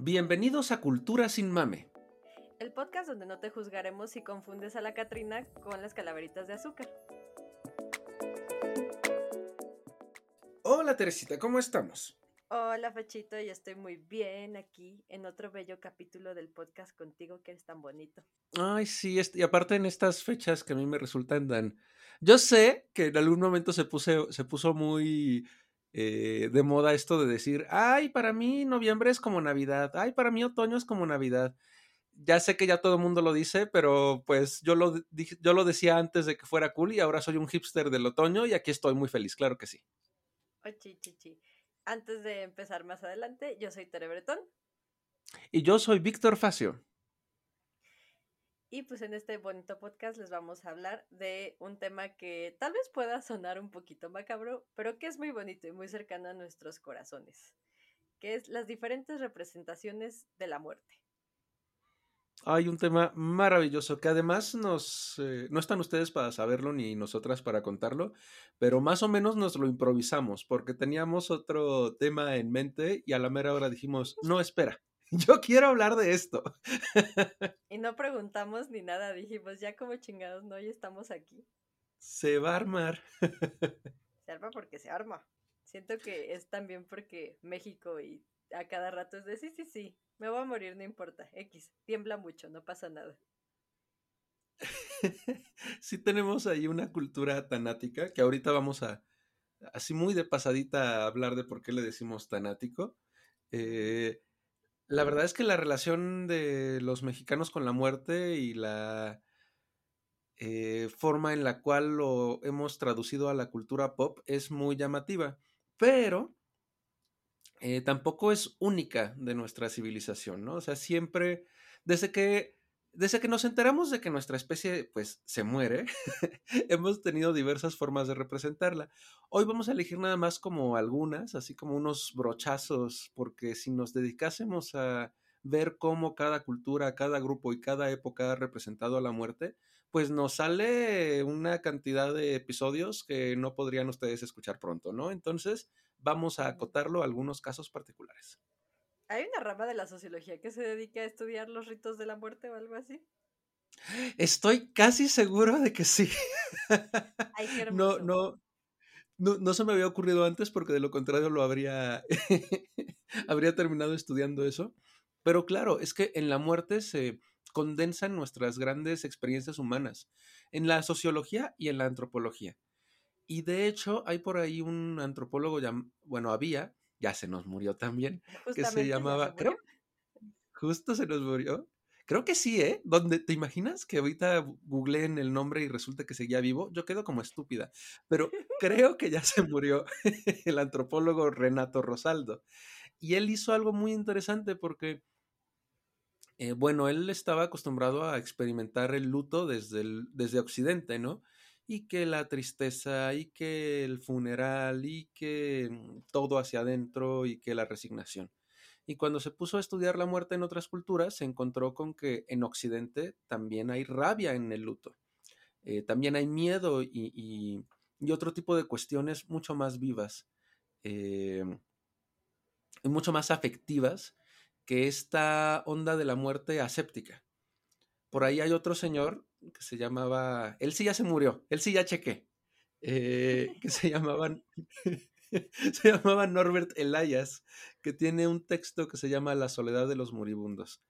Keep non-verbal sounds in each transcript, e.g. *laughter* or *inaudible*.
Bienvenidos a Cultura sin Mame. El podcast donde no te juzgaremos si confundes a la Catrina con las calaveritas de azúcar. Hola Teresita, ¿cómo estamos? Hola Fachito, yo estoy muy bien aquí en otro bello capítulo del podcast contigo que eres tan bonito. Ay, sí, y aparte en estas fechas que a mí me resultan tan... Yo sé que en algún momento se, puse, se puso muy eh, de moda esto de decir, ay, para mí noviembre es como Navidad, ay, para mí otoño es como Navidad. Ya sé que ya todo el mundo lo dice, pero pues yo lo, yo lo decía antes de que fuera cool y ahora soy un hipster del otoño y aquí estoy muy feliz, claro que sí. Antes de empezar más adelante, yo soy Tere Bretón. Y yo soy Víctor Facio. Y pues en este bonito podcast les vamos a hablar de un tema que tal vez pueda sonar un poquito macabro, pero que es muy bonito y muy cercano a nuestros corazones, que es las diferentes representaciones de la muerte. Hay un tema maravilloso que además nos eh, no están ustedes para saberlo ni nosotras para contarlo, pero más o menos nos lo improvisamos porque teníamos otro tema en mente y a la mera hora dijimos, no, espera, yo quiero hablar de esto. *laughs* Y no preguntamos ni nada, dijimos, ya como chingados, no, ya estamos aquí. Se va a armar. *laughs* Se arma porque se arma. Siento que es también porque México y a cada rato es de sí, sí, sí, me voy a morir, no importa. X, tiembla mucho, no pasa nada. *laughs* sí tenemos ahí una cultura tanática que ahorita vamos a, así muy de pasadita, a hablar de por qué le decimos tanático. Eh, la verdad es que la relación de los mexicanos con la muerte y la eh, forma en la cual lo hemos traducido a la cultura pop es muy llamativa, pero eh, tampoco es única de nuestra civilización, ¿no? O sea, siempre, desde que, desde que nos enteramos de que nuestra especie, pues, se muere, *laughs* hemos tenido diversas formas de representarla. Hoy vamos a elegir nada más como algunas, así como unos brochazos, porque si nos dedicásemos a ver cómo cada cultura, cada grupo y cada época ha representado a la muerte, pues nos sale una cantidad de episodios que no podrían ustedes escuchar pronto, ¿no? Entonces, vamos a acotarlo a algunos casos particulares. ¿Hay una rama de la sociología que se dedica a estudiar los ritos de la muerte o algo así? Estoy casi seguro de que sí. *laughs* no, no, no, no se me había ocurrido antes porque de lo contrario lo habría, *laughs* habría terminado estudiando eso. Pero claro, es que en la muerte se condensan nuestras grandes experiencias humanas, en la sociología y en la antropología. Y de hecho, hay por ahí un antropólogo, bueno, había, ya se nos murió también, *laughs* que se llamaba, creo, justo se nos murió. Creo que sí, ¿eh? ¿Dónde, ¿Te imaginas que ahorita en el nombre y resulta que seguía vivo? Yo quedo como estúpida, pero creo que ya se murió *laughs* el antropólogo Renato Rosaldo. Y él hizo algo muy interesante porque, eh, bueno, él estaba acostumbrado a experimentar el luto desde, el, desde Occidente, ¿no? Y que la tristeza y que el funeral y que mm, todo hacia adentro y que la resignación. Y cuando se puso a estudiar la muerte en otras culturas, se encontró con que en Occidente también hay rabia en el luto, eh, también hay miedo y, otro tipo de cuestiones mucho más vivas eh, y mucho más afectivas que esta onda de la muerte aséptica. Por ahí hay otro señor que se llamaba, él sí ya se murió, él sí ya chequé, eh, que se llamaban, *laughs* se llamaba Norbert Elias, que tiene un texto que se llama La soledad de los moribundos.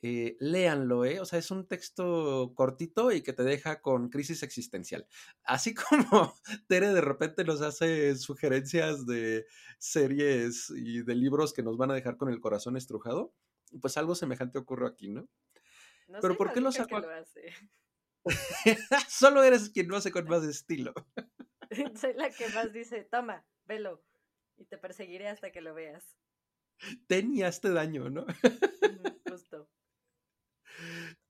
Eh, léanlo, ¿eh? O sea, es un texto cortito y que te deja con crisis existencial. Así *laughs* como Tere de repente nos hace sugerencias de series y de libros que nos van a dejar con el corazón estrujado, pues algo semejante ocurre aquí, ¿no? Pero ¿por qué lo saco? *laughs* Solo eres quien lo hace con más estilo. *laughs* Soy la que más dice, toma, velo, y te perseguiré hasta que lo veas. Teníaste daño, ¿no? Justo.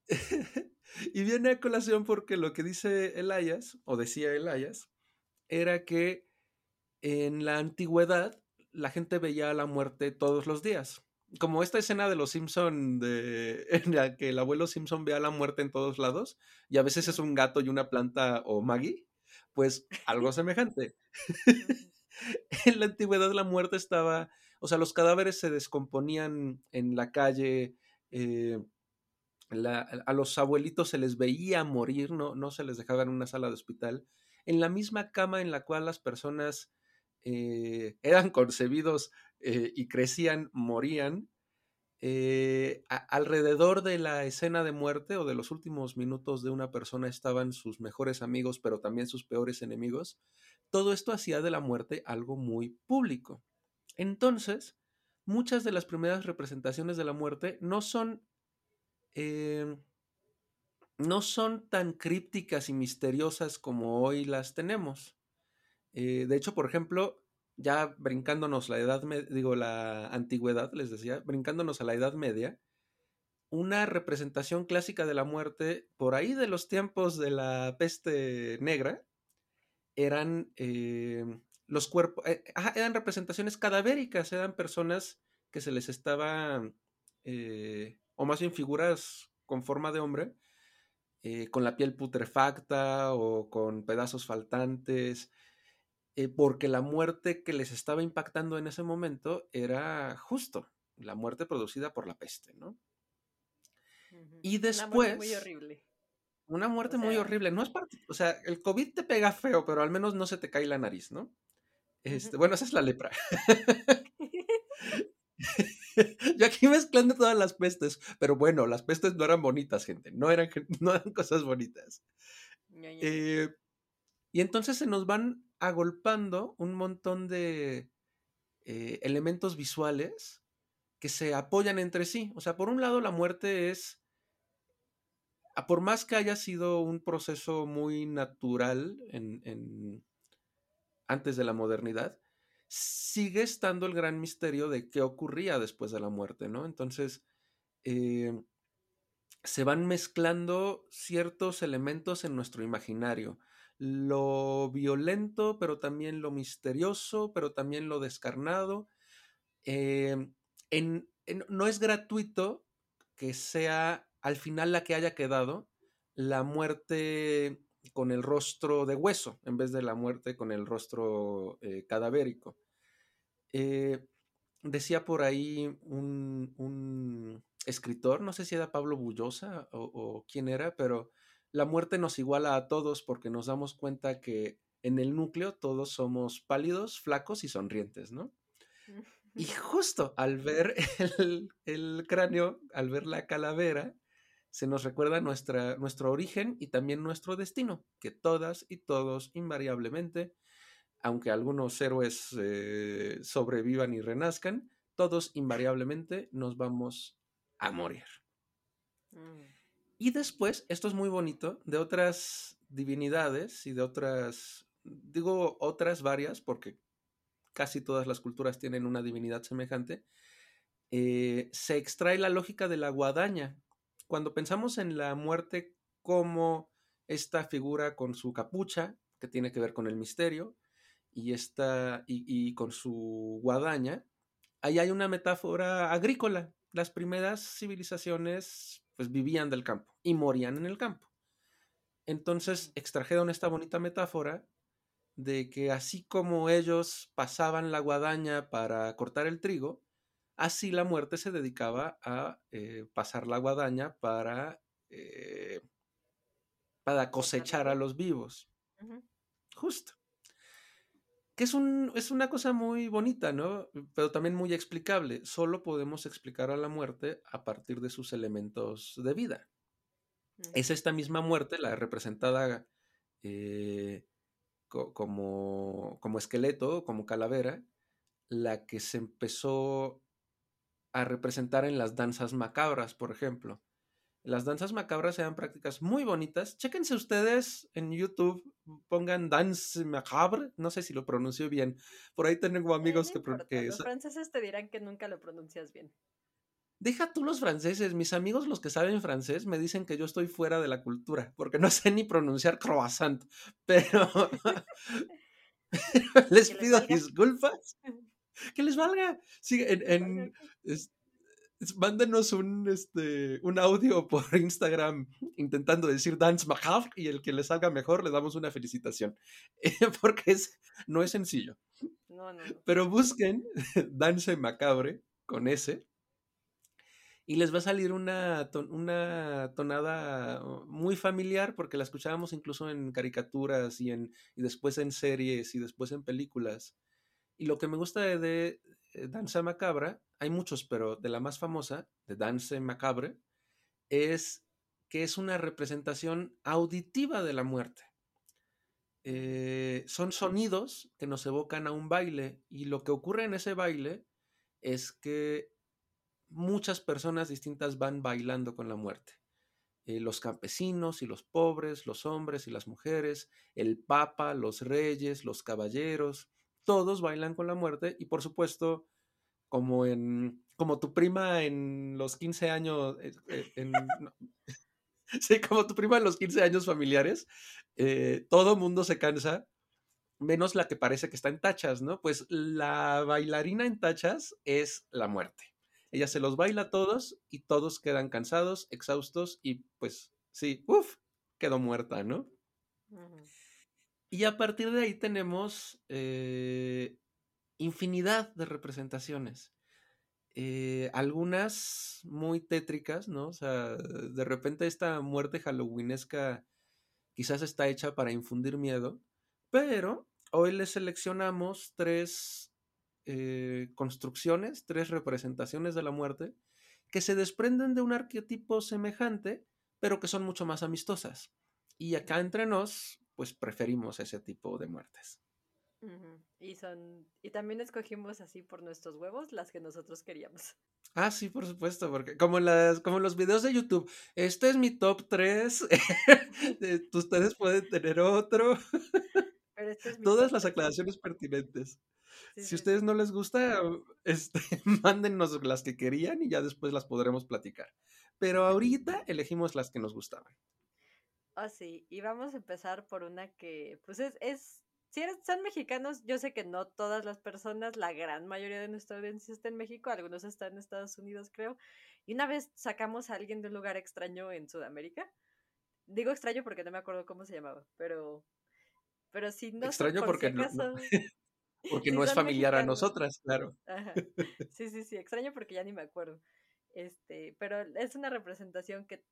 *laughs* y viene a colación porque lo que dice Elias, o decía Elias, era que en la antigüedad la gente veía la muerte todos los días como esta escena de los Simpson de, *laughs* en la que el abuelo Simpson ve a la muerte en todos lados y a veces es un gato y una planta o Maggie, pues algo semejante. *laughs* en la antigüedad la muerte estaba O sea, los cadáveres se descomponían en la calle, eh, a los abuelitos se les veía morir, no, no se les dejaba en una sala de hospital, en la misma cama en la cual las personas eh, eran concebidos eh, y crecían, morían, eh, alrededor de la escena de muerte o de los últimos minutos de una persona estaban sus mejores amigos, pero también sus peores enemigos. Todo esto hacía de la muerte algo muy público. Entonces, muchas de las primeras representaciones de la muerte no son no son tan crípticas y misteriosas como hoy las tenemos. Eh, de hecho, por ejemplo, ya brincándonos la edad, digo, la antigüedad, les decía, brincándonos a la Edad Media, una representación clásica de la muerte, por ahí de los tiempos de la peste negra, eran eh, los cuerpos, eh, eran representaciones cadavéricas, eran personas que se les estaba, o más bien figuras con forma de hombre, con la piel putrefacta o con pedazos faltantes, eh, porque la muerte que les estaba impactando en ese momento era justo la muerte producida por la peste, ¿no? Y después... Una muerte muy horrible. Una muerte muy horrible. No es parte, o sea, el COVID te pega feo, pero al menos no se te cae la nariz, ¿no? Este, bueno, esa es la lepra. *laughs* *laughs* Yo aquí mezclando todas las pestes, pero bueno, las pestes no eran bonitas, gente, no eran, *laughs* no eran cosas bonitas. Eh, y entonces se nos van agolpando un montón de eh, elementos visuales que se apoyan entre sí. O sea, por un lado la muerte es, por más que haya sido un proceso muy natural en, antes de la modernidad, sigue estando el gran misterio de qué ocurría después de la muerte, ¿no? Entonces, eh, se van mezclando ciertos elementos en nuestro imaginario lo violento, pero también lo misterioso, pero también lo descarnado. Em, no es gratuito que sea al final la que haya quedado la muerte con el rostro de hueso en vez de la muerte con el rostro eh, cadavérico. Eh, decía por ahí un, escritor, no sé si era Pablo Bullosa o, o quién era, pero la muerte nos iguala a todos porque nos damos cuenta que en el núcleo todos somos pálidos, flacos y sonrientes, ¿no? Y *laughs* justo al ver el, cráneo, al ver la calavera, se nos recuerda nuestra, nuestro origen y también nuestro destino, que todas y todos invariablemente, aunque algunos héroes eh, sobrevivan y renazcan, todos invariablemente nos vamos a morir. Mm. Y después, esto es muy bonito, de otras divinidades y de otras, digo otras varias, porque casi todas las culturas tienen una divinidad semejante, eh, se extrae la lógica de la guadaña. Cuando pensamos en la muerte como esta figura con su capucha, que tiene que ver con el misterio, y, esta, y con su guadaña, ahí hay una metáfora agrícola. Las primeras civilizaciones pues vivían del campo y morían en el campo. Entonces extrajeron esta bonita metáfora de que así como ellos pasaban la guadaña para cortar el trigo, así la muerte se dedicaba a eh, pasar la guadaña para, eh, para cosechar a los vivos. Justo. Que es, un, es una cosa muy bonita, ¿no? Pero también muy explicable. Solo podemos explicar a la muerte a partir de sus elementos de vida. Es esta misma muerte, la representada eh, como, como esqueleto, como calavera, la que se empezó a representar en las danzas macabras, por ejemplo. Las danzas macabras eran prácticas muy bonitas. Chéquense ustedes en YouTube, pongan Dance Macabre, no sé si lo pronuncio bien. Por ahí tengo amigos que, Los franceses te dirán que nunca lo pronuncias bien. Deja tú los franceses, mis amigos los que saben francés me dicen que yo estoy fuera de la cultura, porque no sé ni pronunciar croissant, *laughs* pero, *laughs* *laughs* les pido disculpas. Que les valga. Sí, en, mándenos un, este, un audio por *laughs* Instagram intentando decir Dance Macabre y el que le salga mejor le damos una felicitación. *laughs* porque es, no es sencillo. No, no, Pero busquen *laughs* Dance Macabre con S y les va a salir una, una tonada muy familiar porque la escuchábamos incluso en caricaturas y, en, y después en series y después en películas. Y lo que me gusta de, de eh, Danza Macabra, hay muchos, pero de la más famosa, de Dance Macabre, es que es una representación auditiva de la muerte. Eh, son sonidos que nos evocan a un baile y lo que ocurre en ese baile es que muchas personas distintas van bailando con la muerte. Eh, los campesinos y los pobres, los hombres y las mujeres, el papa, los reyes, los caballeros, todos bailan con la muerte y por supuesto, como en como tu prima en los 15 años, eh, eh, *laughs* sí, como tu prima en los 15 años familiares, todo mundo se cansa, menos la que parece que está en tachas, ¿no? Pues la bailarina en tachas es la muerte. Ella se los baila a todos y todos quedan cansados, exhaustos y pues sí, uff, quedó muerta, ¿no? Y a partir de ahí tenemos eh, infinidad de representaciones. Eh, algunas muy tétricas, ¿no? O sea, de repente esta muerte halloweenesca quizás está hecha para infundir miedo, pero hoy les seleccionamos tres eh, construcciones, tres representaciones de la muerte, que se desprenden de un arquetipo semejante, pero que son mucho más amistosas. Y acá entre nos, pues preferimos ese tipo de muertes. Y son, y también escogimos así por nuestros huevos las que nosotros queríamos. Ah, sí, por supuesto, porque como las, como los videos de YouTube, este es mi top 3, *laughs* ustedes pueden tener otro. *laughs* Este Todas las aclaraciones pertinentes si a ustedes no les gusta, *laughs* este, mándennos las que querían y ya después las podremos platicar. Pero ahorita elegimos las que nos gustaban. Ah, sí, y vamos a empezar por una que, pues es, es si eres, son mexicanos, yo sé que no todas las personas, la gran mayoría de nuestra audiencia está en México, algunos están en Estados Unidos, creo. Y una vez sacamos a alguien de un lugar extraño en Sudamérica. Digo extraño porque no me acuerdo cómo se llamaba, pero pero si no extraño porque no, *laughs* Porque no es familiar a nosotras, claro. *laughs* Sí, sí, sí, extraño porque ya ni me acuerdo. Este, pero es una representación que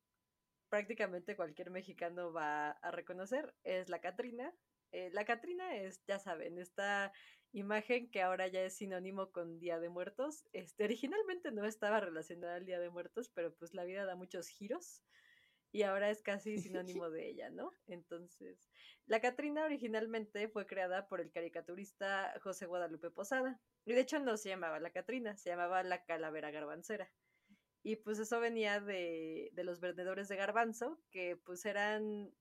prácticamente cualquier mexicano va a reconocer, es la Catrina. Eh, la Catrina es, ya saben, esta imagen que ahora ya es sinónimo con Día de Muertos. Este, originalmente no estaba relacionada al Día de Muertos, pero pues la vida da muchos giros y ahora es casi *laughs* sinónimo de ella, ¿no? Entonces, la Catrina originalmente fue creada por el caricaturista José Guadalupe Posada. Y de hecho no se llamaba la Catrina, se llamaba la Calavera Garbancera. Y pues eso venía de, de los vendedores de garbanzo, que pues eran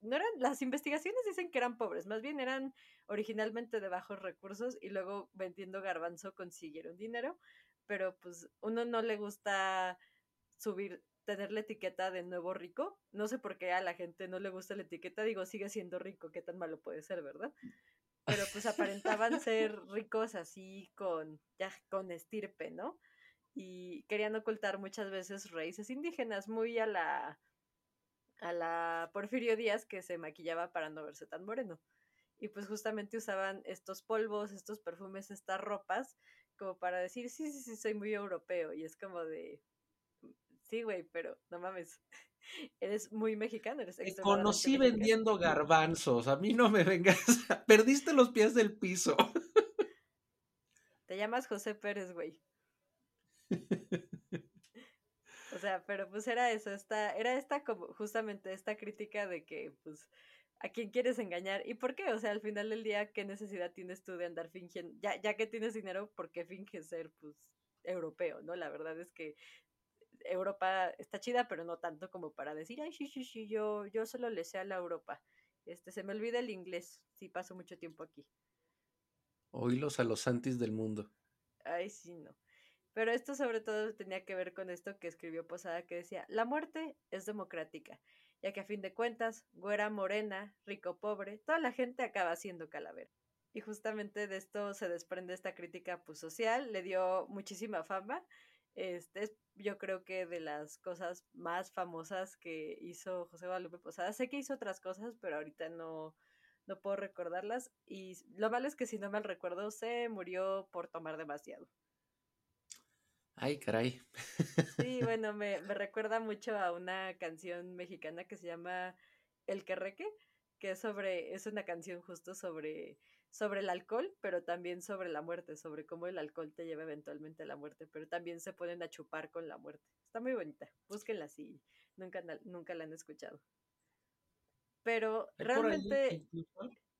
no eran, las investigaciones dicen que eran pobres, más bien eran originalmente de bajos recursos y luego vendiendo garbanzo consiguieron dinero, pero pues uno no le gusta subir tener la etiqueta de nuevo rico. No sé por qué a la gente no le gusta la etiqueta, digo, sigue siendo rico, qué tan malo puede ser, ¿verdad? Pero pues aparentaban *laughs* ser ricos así con, ya, con estirpe, ¿no? Y querían ocultar muchas veces raíces indígenas, muy a la, a la Porfirio Díaz que se maquillaba para no verse tan moreno. Y pues justamente usaban estos polvos, estos perfumes, estas ropas, como para decir, sí, sí, sí, soy muy europeo. Y es como de, Sí, güey, pero no mames. *laughs* Eres muy mexicano, eres Te conocí vendiendo garbanzos, a mí no me vengas. *laughs* Perdiste los pies del piso. Te llamas José Pérez, güey. *laughs* O sea, pero pues era eso, esta, era esta como justamente esta crítica de que pues a quién quieres engañar y por qué, o sea, al final del día, ¿qué necesidad tienes tú de andar fingiendo? Ya, ya que tienes dinero, ¿por qué finges ser pues europeo, no? La verdad es que Europa está chida, pero no tanto como para decir, ay, sí, sí, sí, yo, yo solo le sé a la Europa. Este, se me olvida el inglés, si paso mucho tiempo aquí. Oílos a los santis del mundo. Ay, sí, no. Pero esto sobre todo tenía que ver con esto que escribió Posada, que decía, la muerte es democrática, ya que a fin de cuentas, güera, morena, rico, pobre, toda la gente acaba siendo calavera. Y justamente de esto se desprende esta crítica pues, social, le dio muchísima fama Este es, yo creo que de las cosas más famosas que hizo José Guadalupe Posada. Sé que hizo otras cosas, pero ahorita no, no puedo recordarlas. Y lo malo es que si no mal recuerdo, se murió por tomar demasiado. Ay, caray. Sí, *laughs* bueno, me, me recuerda mucho a una canción mexicana que se llama El Querreque, que es sobre, es una canción justo sobre, sobre el alcohol, pero también sobre la muerte, sobre cómo el alcohol te lleva eventualmente a la muerte, pero también se ponen a chupar con la muerte. Está muy bonita, búsquenla si nunca, nunca la han escuchado. Pero realmente...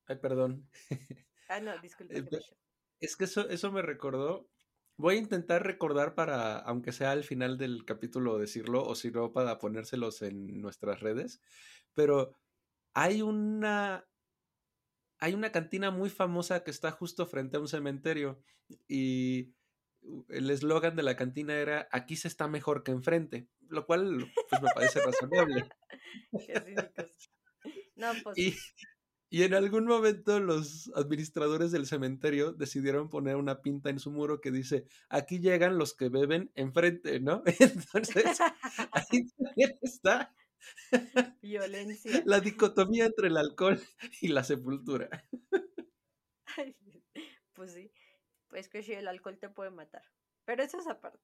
Ay, perdón. Ah, no, *laughs* disculpe. Eh, es que eso, eso me recordó. Voy a intentar recordar para, aunque sea al final del capítulo decirlo, o si no, para ponérselos en nuestras redes. Pero hay una. Hay una cantina muy famosa que está justo frente a un cementerio. Y el eslogan de la cantina era aquí se está mejor que enfrente. Lo cual pues, me parece *laughs* razonable. Qué. No, pues. Y, y en algún momento los administradores del cementerio decidieron poner una pinta en su muro que dice, aquí llegan los que beben enfrente, ¿no? *laughs* Entonces, ahí también está *laughs* Violencia. La dicotomía entre el alcohol y la sepultura. *laughs* pues sí, pues que si el alcohol te puede matar. Pero eso es aparte.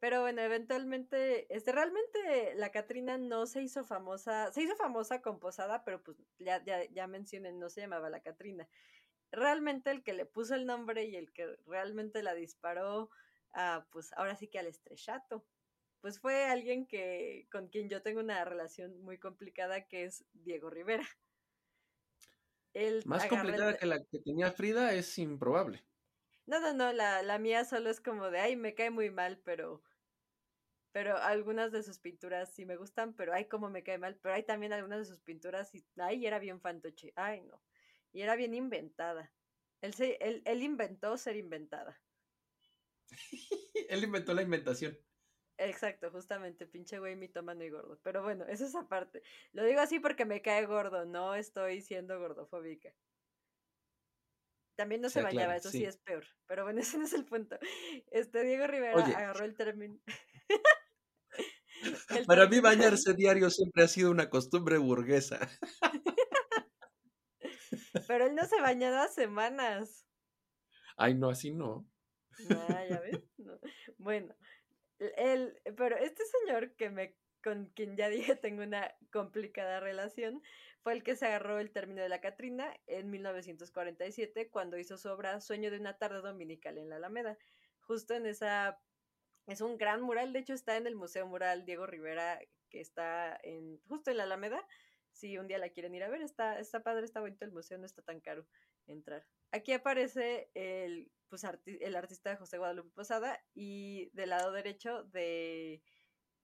Pero bueno, eventualmente, este, realmente la Catrina no se hizo famosa, se hizo famosa con Posada, pero pues ya, ya, ya mencioné, no se llamaba la Catrina. Realmente el que le puso el nombre y el que realmente la disparó, pues ahora sí que al estrechato, pues fue alguien que, con quien yo tengo una relación muy complicada, que es Diego Rivera. Más complicada que la que tenía Frida es improbable. No, no, no, la, la mía solo es como de, ay, me cae muy mal, pero pero algunas de sus pinturas sí me gustan, pero ay, como me cae mal, pero hay también algunas de sus pinturas y, ay, era bien fantoche, ay, no, y era bien inventada. Él, se, él, él inventó ser inventada. *laughs* él inventó la inventación. Exacto, justamente, pinche güey mitómano y gordo. Pero bueno, eso es aparte. Lo digo así porque me cae gordo, no estoy siendo gordofóbica. También no se bañaba, eso sí. es peor. Pero bueno, *laughs* ese no es el punto. Este Diego Rivera agarró el término. *laughs* Para mí bañarse diario siempre ha sido una costumbre burguesa. *laughs* Pero él no se bañaba semanas. Ay, no, así no. Ah, ya ves. *laughs* Bueno, el, pero este señor que me, con quien ya dije *laughs* tengo una complicada relación, fue el que se agarró el término de la Catrina en 1947 cuando hizo su obra Sueño de una tarde dominical en la Alameda. Justo en esa es un gran mural, de hecho está en el Museo Mural Diego Rivera, que está en, justo en la Alameda. Si un día la quieren ir a ver, está, está padre, está bonito el museo, no está tan caro entrar. Aquí aparece el, pues, el artista José Guadalupe Posada y del lado derecho de,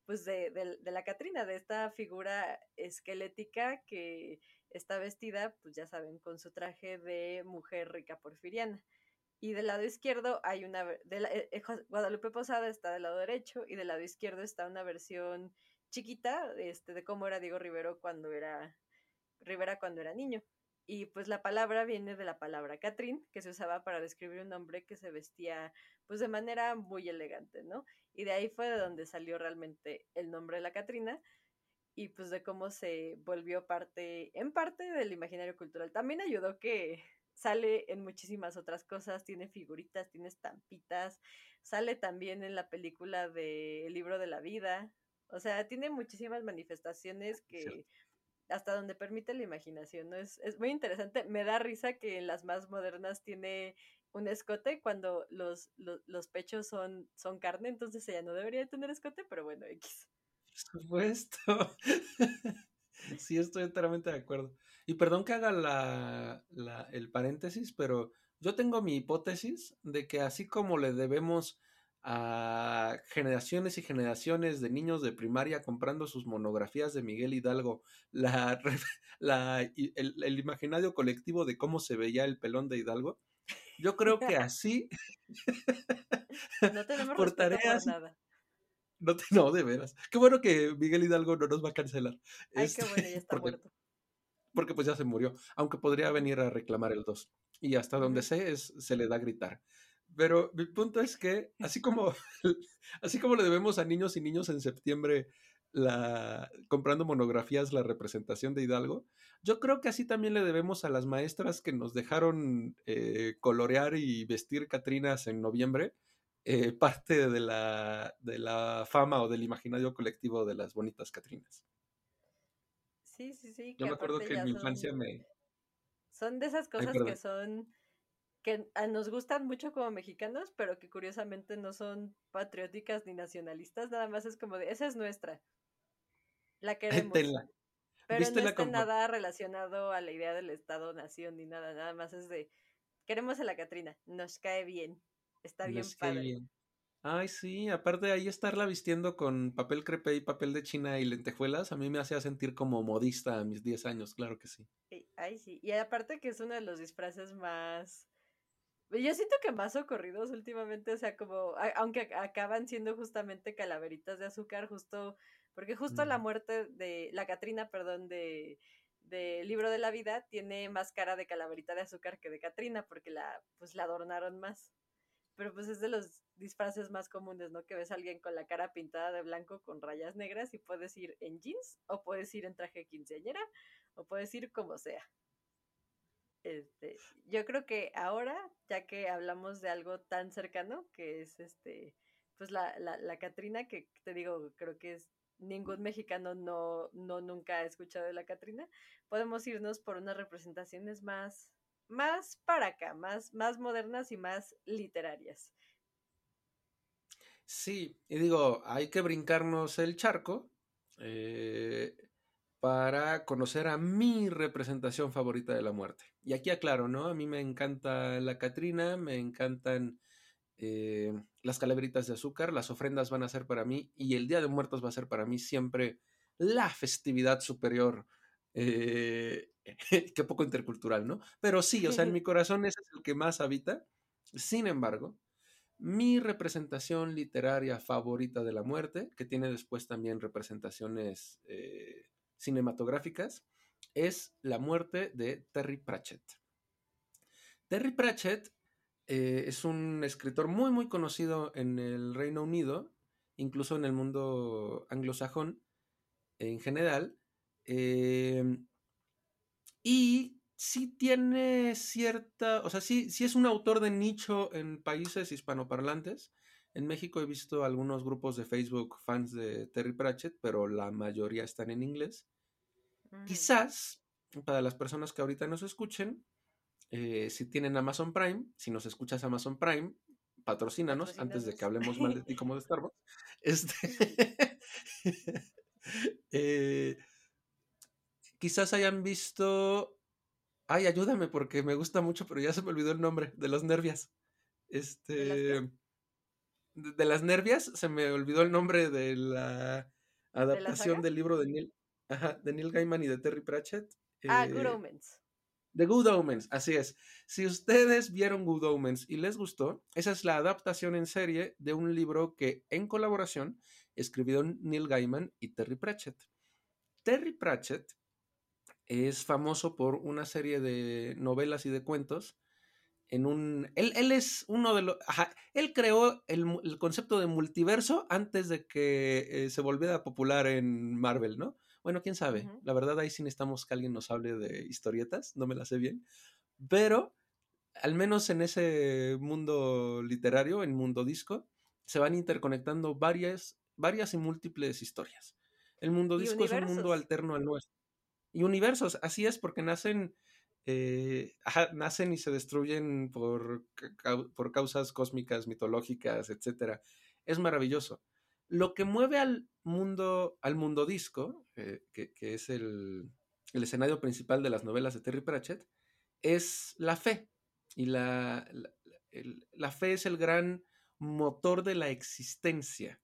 pues de, de, la Catrina, de esta figura esquelética que está vestida, pues ya saben, con su traje de mujer rica porfiriana y del lado izquierdo hay una, de eh, eh, Guadalupe Posada está del lado derecho y del lado izquierdo está una versión chiquita este, de cómo era Diego Rivero cuando era, Rivera cuando era niño. Y pues la palabra viene de la palabra Catrín, que se usaba para describir un hombre que se vestía pues de manera muy elegante, ¿no? Y de ahí fue de donde salió realmente el nombre de la Catrina y pues de cómo se volvió parte, en parte del imaginario cultural. También ayudó que sale en muchísimas otras cosas, tiene figuritas, tiene estampitas, sale también en la película de El libro de la vida, o sea, tiene muchísimas manifestaciones que hasta donde permite la imaginación, ¿no? Es, es muy interesante, me da risa que en las más modernas tiene un escote cuando los, los, los pechos son, son carne, entonces ella no debería tener escote, pero bueno, X. Por supuesto. *laughs* sí, estoy enteramente de acuerdo. Y perdón que haga la, el paréntesis, pero yo tengo mi hipótesis de que así como le debemos a generaciones y generaciones de niños de primaria comprando sus monografías de Miguel Hidalgo, la, *laughs* la el, imaginario colectivo de cómo se veía el pelón de Hidalgo, yo creo que *laughs* así no tenemos *laughs* por tareas, nada. No, no, de veras. Qué bueno que Miguel Hidalgo no nos va a cancelar. Ay, qué bueno, ya está muerto porque pues ya se murió, aunque podría venir a reclamar el 2. Y hasta donde sé, es, se le da a gritar. Pero mi punto es que, así como, *laughs* así como le debemos a niños y niños en septiembre la, comprando monografías la representación de Hidalgo, yo creo que así también le debemos a las maestras que nos dejaron eh, colorear y vestir Catrinas en noviembre, eh, *laughs* parte de la, de la fama o del imaginario colectivo de las bonitas Catrinas. Sí, sí, sí. Yo me acuerdo que en mi infancia me... Son de esas cosas que son que nos gustan mucho como mexicanos, pero que curiosamente no son patrióticas ni nacionalistas, nada más es como de, esa es nuestra. La queremos. Pero no está nada relacionado a la idea del Estado-nación ni nada, nada más es de, queremos a la Catrina, nos cae bien, está bien padre. Ay, sí, aparte de ahí estarla vistiendo con papel crepé y papel de China y lentejuelas, a mí me hacía sentir como modista a mis 10 años, claro que sí. Ay, sí, y aparte que es uno de los disfraces más yo siento que más ocurridos últimamente, o sea, como, aunque acaban siendo justamente calaveritas de azúcar, justo, porque justo la muerte de, la Catrina, perdón, de, de Libro de la Vida tiene más cara de calaverita de azúcar que de Catrina, porque la, pues la adornaron más. Pero pues es de los disfraces más comunes, ¿no? Que ves a alguien con la cara pintada de blanco con rayas negras y puedes ir en jeans, o puedes ir en traje quinceañera, o puedes ir como sea. Este, yo creo que ahora, ya que hablamos de algo tan cercano, que es este, pues la, la, la Catrina, que te digo, creo que es ningún mexicano no, no nunca ha escuchado de la Catrina, podemos irnos por unas representaciones más, más para acá, más, más modernas y más literarias. Sí, y digo, hay que brincarnos el charco. Eh, para conocer a mi representación favorita de la muerte. Y aquí aclaro, ¿no? A mí me encanta la Catrina, me encantan eh, las calaveritas de azúcar, las ofrendas van a ser para mí y el Día de Muertos va a ser para mí siempre la festividad superior. Eh, *laughs* qué poco intercultural, ¿no? Pero sí, o sea, en *laughs* mi corazón ese es el que más habita. Sin embargo, mi representación literaria favorita de la muerte, que tiene después también representaciones eh, cinematográficas es la muerte de Terry Pratchett. Terry Pratchett eh, es un escritor muy muy conocido en el Reino Unido, incluso en el mundo anglosajón en general, em, y sí tiene cierta, o sea, sí, sí es un autor de nicho en países hispanoparlantes. En México he visto algunos grupos de Facebook fans de Terry Pratchett, pero la mayoría están en inglés. Quizás, para las personas que ahorita nos escuchen, eh, si tienen Amazon Prime, si nos escuchas Amazon Prime, patrocínanos, antes de que hablemos mal de ti como de Starbucks. *laughs* Este, *laughs* eh, quizás hayan visto. Ay, ayúdame porque me gusta mucho, pero ya se me olvidó el nombre de las nervias. Este. ¿De las, nervias, se me olvidó el nombre de la adaptación del libro de Neil. Ajá, de Neil Gaiman y de Terry Pratchett. ah, Good eh, Omens. The Good Omens, así es. Si ustedes vieron Good Omens y les gustó, esa es la adaptación en serie de un libro que en colaboración escribieron Neil Gaiman y Terry Pratchett. Terry Pratchett es famoso por una serie de novelas y de cuentos. En un, él, él es uno de los... él creó el, concepto de multiverso antes de que eh, se volviera popular en Marvel, ¿no? Bueno, quién sabe. La verdad, ahí sí necesitamos que alguien nos hable de historietas. No me la sé bien. Pero, al menos en ese mundo literario, en mundo disco, se van interconectando varias, varias y múltiples historias. El mundo disco es un mundo alterno al nuestro. Y universos, así es, porque nacen, eh, nacen y se destruyen por, por causas cósmicas, mitológicas, etc. Es maravilloso. Lo que mueve al mundo, al mundo disco, eh, que, es el, escenario principal de las novelas de Terry Pratchett, es la fe. Y la, la, fe es el gran motor de la existencia.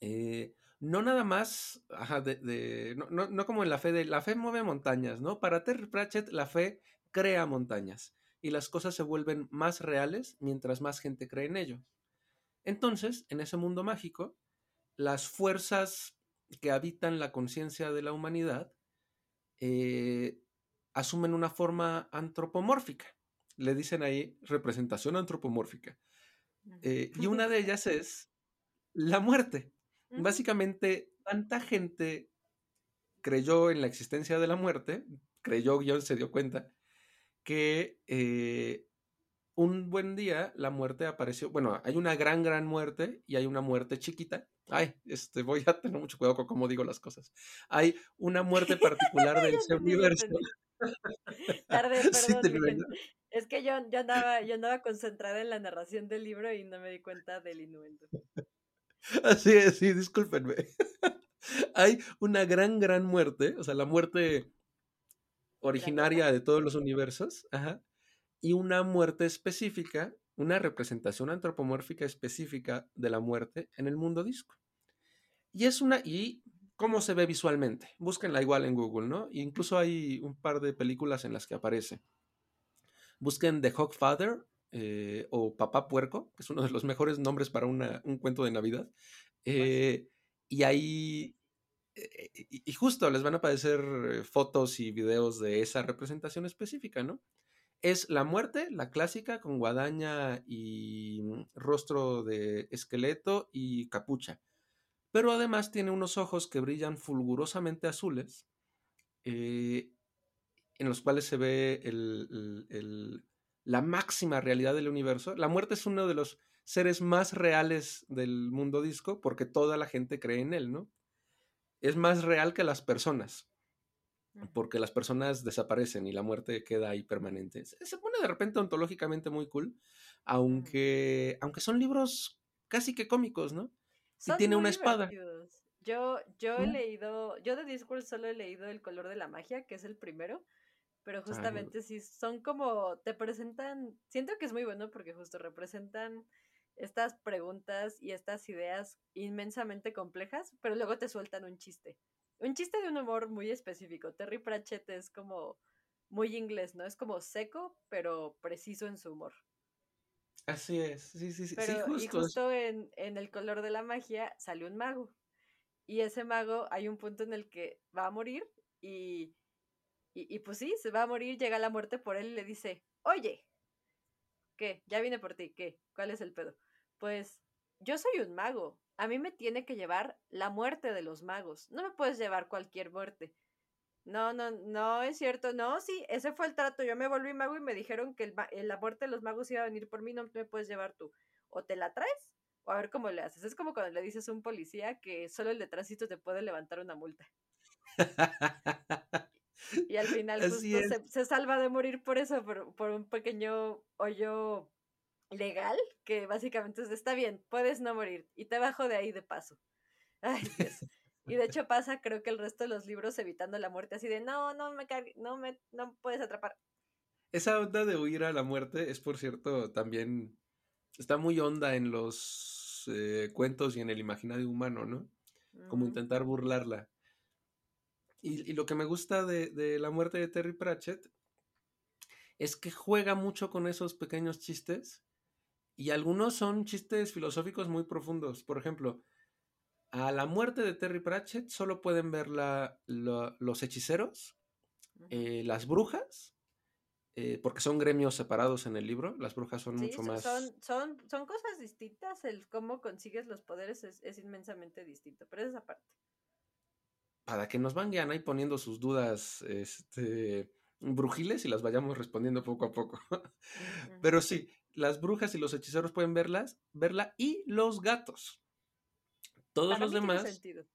Eh, no nada más, de, no, no, como en la fe de, la fe mueve montañas, ¿no? Para Terry Pratchett la fe crea montañas y las cosas se vuelven más reales mientras más gente cree en ello. Entonces, en ese mundo mágico, las fuerzas que habitan la conciencia de la humanidad eh, asumen una forma antropomórfica. le dicen ahí representación antropomórfica. Eh, y una de *laughs* ellas es la muerte. Básicamente, tanta gente creyó en la existencia de la muerte, creyó, guion, se dio cuenta, que eh, un buen día la muerte apareció, bueno, hay una gran, gran muerte y hay una muerte chiquita. Ay, este, voy a tener mucho cuidado con cómo digo las cosas. Hay una muerte *laughs* particular del universo. *laughs* Tarde, perdón. es que yo, yo, andaba, yo andaba concentrada en la narración del libro y no me di cuenta del innuendo. *laughs* Así es, sí, discúlpenme. *laughs* Hay una gran, gran muerte, o sea, la muerte originaria de todos los universos, ajá, y una muerte específica, una representación antropomórfica específica de la muerte en el mundo disco. Y es una, y cómo se ve visualmente, búsquenla igual en Google, ¿no? incluso hay un par de películas en las que aparece. Busquen The Hogfather eh, o Papá Puerco, que es uno de los mejores nombres para un cuento de Navidad. Eh, y ahí eh, y justo les van a aparecer fotos y videos de esa representación específica, ¿no? Es la muerte, la clásica, con guadaña y mm, rostro de esqueleto y capucha. Pero además tiene unos ojos que brillan fulgurosamente azules, en los cuales se ve la máxima realidad del universo. La muerte es uno de los seres más reales del mundo disco porque toda la gente cree en él, ¿no? es más real que las personas, porque las personas desaparecen y la muerte queda ahí permanente. Se pone de repente ontológicamente muy cool, aunque, aunque son libros casi que cómicos, ¿no? y tiene una espada. Yo, yo he leído, yo de Discord solo he leído El color de la magia, que es el primero, pero justamente sí, son como, te presentan, siento que es muy bueno porque justo representan estas preguntas y estas ideas inmensamente complejas, pero luego te sueltan un chiste. Un chiste de un humor muy específico. Terry Pratchett es como muy inglés, ¿no? Es como seco, pero preciso en su humor. Así es, sí, sí, sí. justo. Y justo en, El color de la magia sale un mago. Y ese mago hay un punto en el que va a morir y, y, pues sí, se va a morir, llega la muerte por él y le dice, oye, ¿qué? Ya vine por ti, ¿qué? ¿Cuál es el pedo? Pues yo soy un mago. A mí me tiene que llevar la muerte de los magos. No me puedes llevar cualquier muerte. No, no, no es cierto. No, sí, ese fue el trato. Yo me volví mago y me dijeron que el, la muerte de los magos iba a venir por mí. No me puedes llevar tú. O te la traes o a ver cómo le haces. Es como cuando le dices a un policía que solo el de tránsito te puede levantar una multa. *laughs* *laughs* y al final se, salva de morir por eso, por, por un pequeño hoyo legal, que básicamente es, está bien, puedes no morir, y te bajo de ahí de paso. *laughs* Ay, Y de hecho pasa, creo que el resto de los libros evitando la muerte, así de, no, no me, no me no puedes atrapar. Esa onda de huir a la muerte es, por cierto, también, está muy honda en los eh, cuentos y en el imaginario humano, ¿no? Como intentar burlarla. Y, lo que me gusta de, de la muerte de Terry Pratchett es que juega mucho con esos pequeños chistes y algunos son chistes filosóficos muy profundos. Por ejemplo, a la muerte de Terry Pratchett solo pueden ver los hechiceros, eh, las brujas, eh, porque son gremios separados en el libro. Las brujas son mucho más. Son, son, son cosas distintas. El cómo consigues los poderes es, inmensamente distinto, pero es esa parte. Para que nos van ahí poniendo sus dudas este, brujiles y las vayamos respondiendo poco a poco. *laughs* pero sí, las brujas y los hechiceros pueden verlas, verla y los gatos. Todos los demás. Tiene sentido.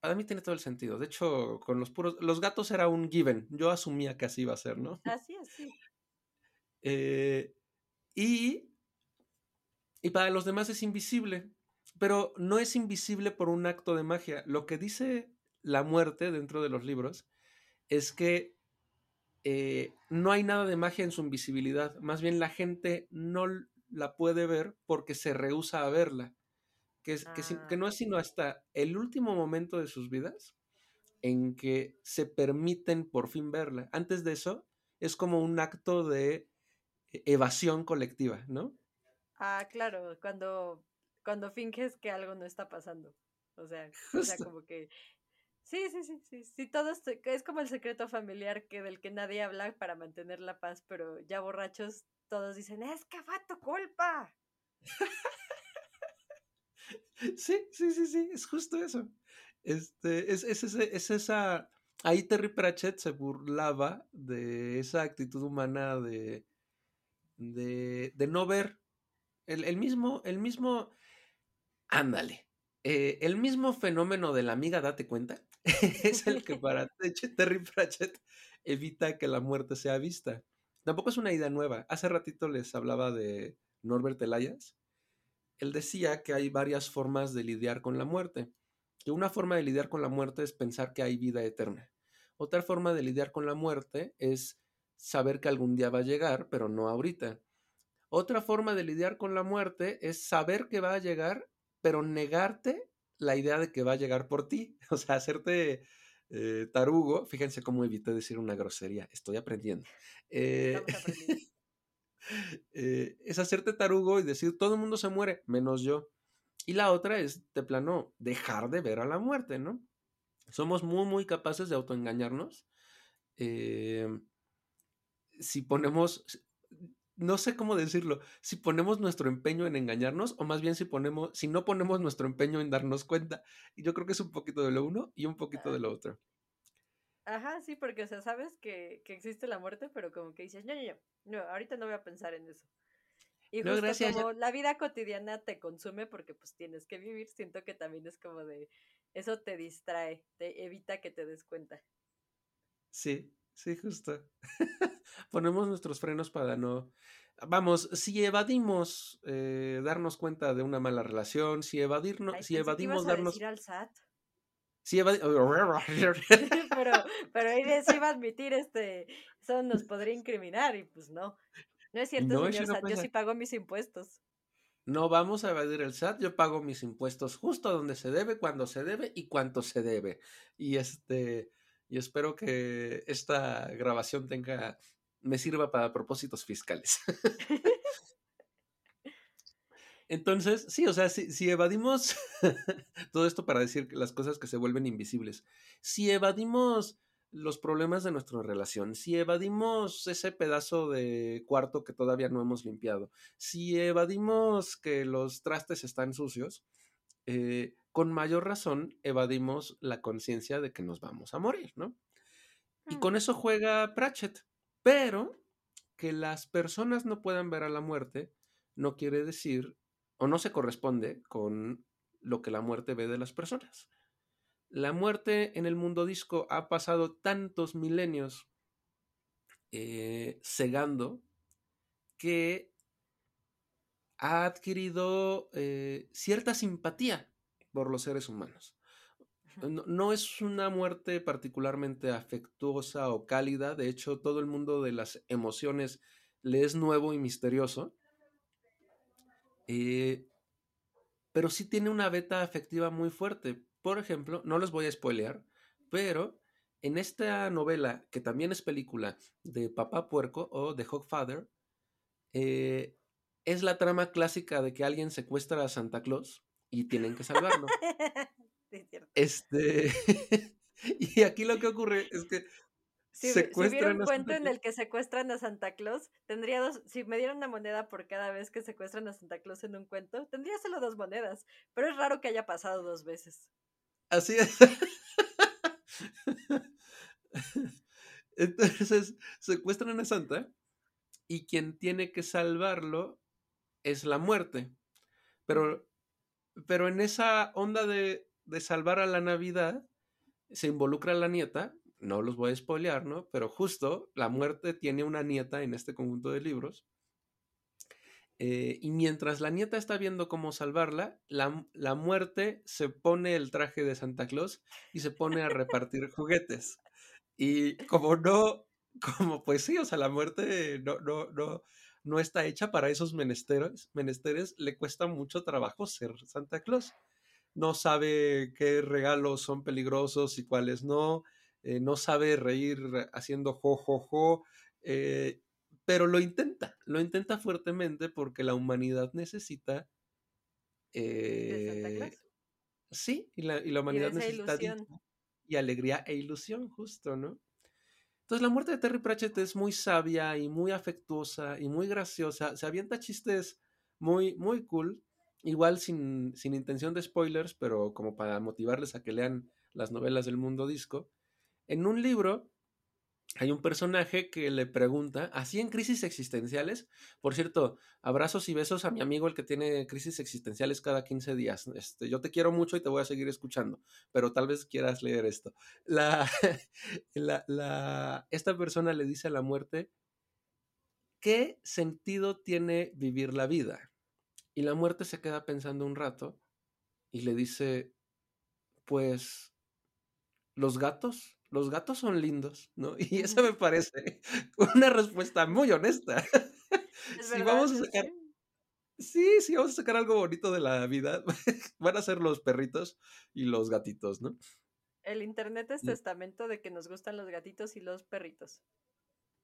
Para mí tiene todo el sentido. De hecho, con los puros. Los gatos era un given. Yo asumía que así iba a ser, ¿no? Así es, sí. Eh, y. Y para los demás es invisible. Pero no es invisible por un acto de magia. Lo que dice la muerte dentro de los libros es que eh, no hay nada de magia en su invisibilidad. Más bien la gente no la puede ver porque se rehúsa a verla. Que, que, no es ah. sino hasta el último momento de sus vidas en que se permiten por fin verla. Antes de eso, es como un acto de e, evasión colectiva, ¿no? Ah, claro, cuando, cuando finges que algo no está pasando. O sea, o sea, como que Sí, sí, sí, sí, sí, todo es como el secreto familiar que del que nadie habla para mantener la paz, pero ya borrachos todos dicen, es que fue tu culpa. *laughs* sí, sí, sí, sí, es justo eso. Este, es, es, es, esa. Ahí Terry Pratchett se burlaba de esa actitud humana de, de, de no ver el, el, mismo, el mismo, ándale, eh, el mismo fenómeno de la amiga, date cuenta, *laughs* es el que *laughs* para *laughs* Terry Pratchett evita que la muerte sea vista. Tampoco es una idea nueva. Hace ratito les hablaba de Norbert Elias. Él decía que hay varias formas de lidiar con la muerte. Que una forma de lidiar con la muerte es pensar que hay vida eterna. Otra forma de lidiar con la muerte es saber que algún día va a llegar, pero no ahorita. Otra forma de lidiar con la muerte es saber que va a llegar, pero negarte la idea de que va a llegar por ti. *laughs* O sea, hacerte eh, tarugo. Fíjense cómo evité decir una grosería. Estoy aprendiendo. Eh, *laughs* eh, es hacerte tarugo y decir todo el mundo se muere, menos yo. Y la otra es, de plano, dejar de ver a la muerte, ¿no? Somos muy, muy capaces de autoengañarnos. si ponemos, no sé cómo decirlo, si ponemos nuestro empeño en engañarnos o más bien si ponemos, si no ponemos nuestro empeño en darnos cuenta. Y yo creo que es un poquito de lo uno y un poquito de lo otro. Ajá, sí, porque, o sea, sabes que, existe la muerte, pero como que dices, no, no, no, ahorita no voy a pensar en eso. Y justo como la vida cotidiana te consume porque pues tienes que vivir, siento que también es como de, eso te distrae, te evita que te des cuenta. Sí, sí, justo. *laughs* Ponemos nuestros frenos para no... Vamos, si evadimos eh, darnos cuenta de una mala relación, si, evadirnos, si evadimos darnos... al SAT. Si evadimos... *laughs* pero, pero ahí sí iba a *laughs* admitir, este, eso nos podría incriminar y pues no. No es cierto, señor SAT, yo sí pago mis impuestos. No vamos a evadir el SAT, yo pago mis impuestos justo donde se debe, cuando se debe y cuánto se debe. Y este, y espero que esta grabación tenga, me sirva para propósitos fiscales. *laughs* Entonces, sí, o sea, si, evadimos *laughs* todo esto para decir las cosas que se vuelven invisibles, si evadimos los problemas de nuestra relación, si evadimos ese pedazo de cuarto que todavía no hemos limpiado, si evadimos que los trastes están sucios, eh, con mayor razón evadimos la conciencia de que nos vamos a morir, ¿no? Y con mm. eso juega Pratchett. Pero que las personas no puedan ver a la muerte no quiere decir o no se corresponde con lo que la muerte ve de las personas. La muerte en el mundo disco ha pasado tantos milenios eh, cegando que ha adquirido eh, cierta simpatía por los seres humanos. No, es una muerte particularmente afectuosa o cálida, de hecho todo el mundo de las emociones le es nuevo y misterioso, eh, pero sí tiene una beta afectiva muy fuerte. Por ejemplo, no los voy a spoilear, pero en esta novela, que también es película de Papá Puerco o de Hogfather, eh, es la trama clásica de que alguien secuestra a Santa Claus y tienen que salvarlo. *laughs* Este, *laughs* y aquí lo que ocurre es que si, secuestran un cuento en el que secuestran a Santa Claus, tendría dos, si me dieran una moneda por cada vez que secuestran a Santa Claus en un cuento, tendría solo dos monedas, pero es raro que haya pasado dos veces. Así es. *laughs* Entonces, secuestran a Santa y quien tiene que salvarlo es la muerte. Pero, pero en esa onda de de salvar a la Navidad, se involucra la nieta, no los voy a spoilear, ¿no? Pero justo la muerte tiene una nieta en este conjunto de libros. Eh, y mientras la nieta está viendo cómo salvarla, la, la, muerte se pone el traje de Santa Claus y se pone a repartir juguetes. Y como no, como pues sí, o sea, la muerte no, no, no, no está hecha para esos menesteres, menesteres, le cuesta mucho trabajo ser Santa Claus. No sabe qué regalos son peligrosos y cuáles no, eh, no sabe reír haciendo jo, jo, jo, eh, pero lo intenta, lo intenta fuertemente porque la humanidad necesita... Eh, sí, y la, y la humanidad necesita y alegría e ilusión, justo, ¿no? Entonces la muerte de Terry Pratchett es muy sabia y muy afectuosa y muy graciosa. Se avienta chistes muy, muy cool. Igual sin, sin intención de spoilers, pero como para motivarles a que lean las novelas del mundo disco. En un libro hay un personaje que le pregunta, así en crisis existenciales, por cierto, abrazos y besos a mi amigo el que tiene crisis existenciales cada 15 días. Este, yo te quiero mucho y te voy a seguir escuchando, pero tal vez quieras leer esto. *laughs* La, la, esta persona le dice a la muerte, ¿qué sentido tiene vivir la vida? Y la muerte se queda pensando un rato y le dice, pues, los gatos los gatos son lindos, ¿no? Y esa me parece una respuesta muy honesta. *laughs* si vamos a sacar... Sí, sí, vamos a sacar algo bonito de la vida. *laughs* Van a ser los perritos y los gatitos, ¿no? El internet es testamento de que nos gustan los gatitos y los perritos.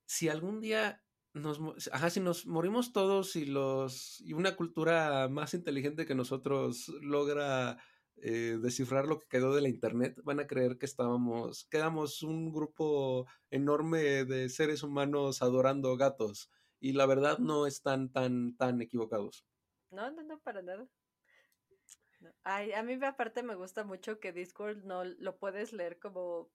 Si algún día nos, ajá, si nos morimos todos y los y una cultura más inteligente que nosotros logra eh, descifrar lo que quedó de la internet, van a creer que estábamos, quedamos un grupo enorme de seres humanos adorando gatos. Y la verdad no están tan, tan equivocados. No, no, no, para nada. Ay, a mí aparte me gusta mucho que Discord no lo puedes leer como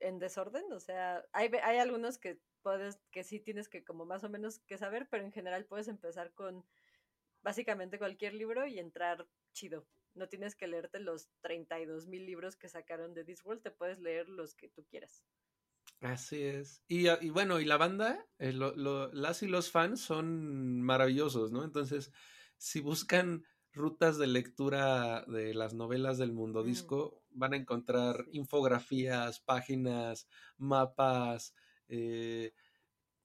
en desorden, o sea, hay, hay algunos que puedes, que sí tienes que como más o menos que saber, pero en general puedes empezar con básicamente cualquier libro y entrar chido no tienes que leerte los 32 mil libros que sacaron de Discworld, te puedes leer los que tú quieras. Así es. Y, ah, bueno, y la banda, eh, las y los fans son maravillosos, ¿no? Entonces, si buscan rutas de lectura de las novelas del mundo mm. disco, van a encontrar infografías, páginas, mapas, eh,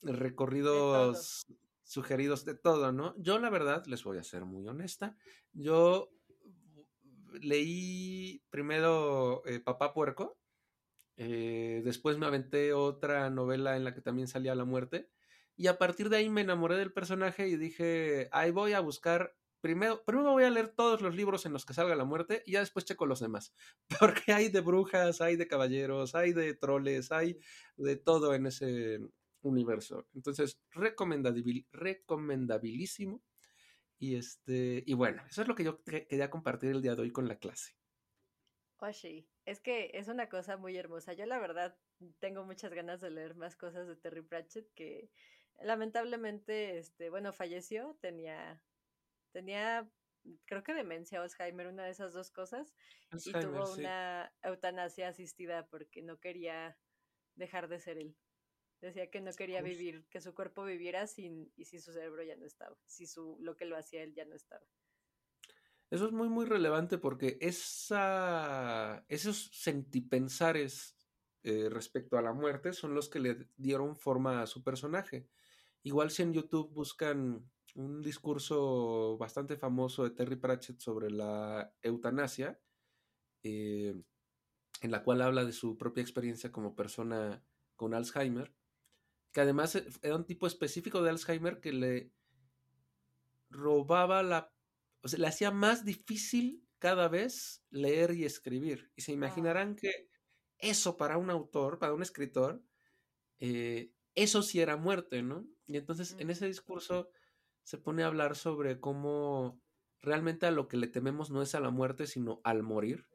recorridos sugeridos de todo, ¿no? Yo la verdad, les voy a ser muy honesta, yo leí primero eh, Papá Puerco, eh, después me aventé otra novela en la que también salía la muerte, y a partir de ahí me enamoré del personaje y dije, ahí voy a buscar, primero, primero voy a leer todos los libros en los que salga la muerte y ya después checo los demás, *laughs* porque hay de brujas, hay de caballeros, hay de troles, hay de todo en ese universo. Entonces, recomendabil, recomendabilísimo y este, y bueno, eso es lo que yo quería compartir el día de hoy con la clase. Oh, sí, es que es una cosa muy hermosa. Yo la verdad tengo muchas ganas de leer más cosas de Terry Pratchett que lamentablemente, este, bueno, falleció, tenía, tenía, creo que demencia Alzheimer, una de esas dos cosas, y tuvo una eutanasia asistida porque no quería dejar de ser él. Decía que no quería vivir, que su cuerpo viviera sin, y si su cerebro ya no estaba, si su, lo que lo hacía él ya no estaba. Eso es muy, muy relevante porque esa, esos sentipensares eh, respecto a la muerte son los que le dieron forma a su personaje. Igual si en YouTube buscan un discurso bastante famoso de Terry Pratchett sobre la eutanasia, eh, en la cual habla de su propia experiencia como persona con Alzheimer, que además e, era un tipo específico de Alzheimer que le robaba la, o sea, le hacía más difícil cada vez leer y escribir. Y se imaginarán que eso para un autor, para un escritor, eh, eso sí era muerte, ¿no? Y entonces en ese discurso se pone a hablar sobre cómo realmente a lo que le tememos no es a la muerte, sino al morir,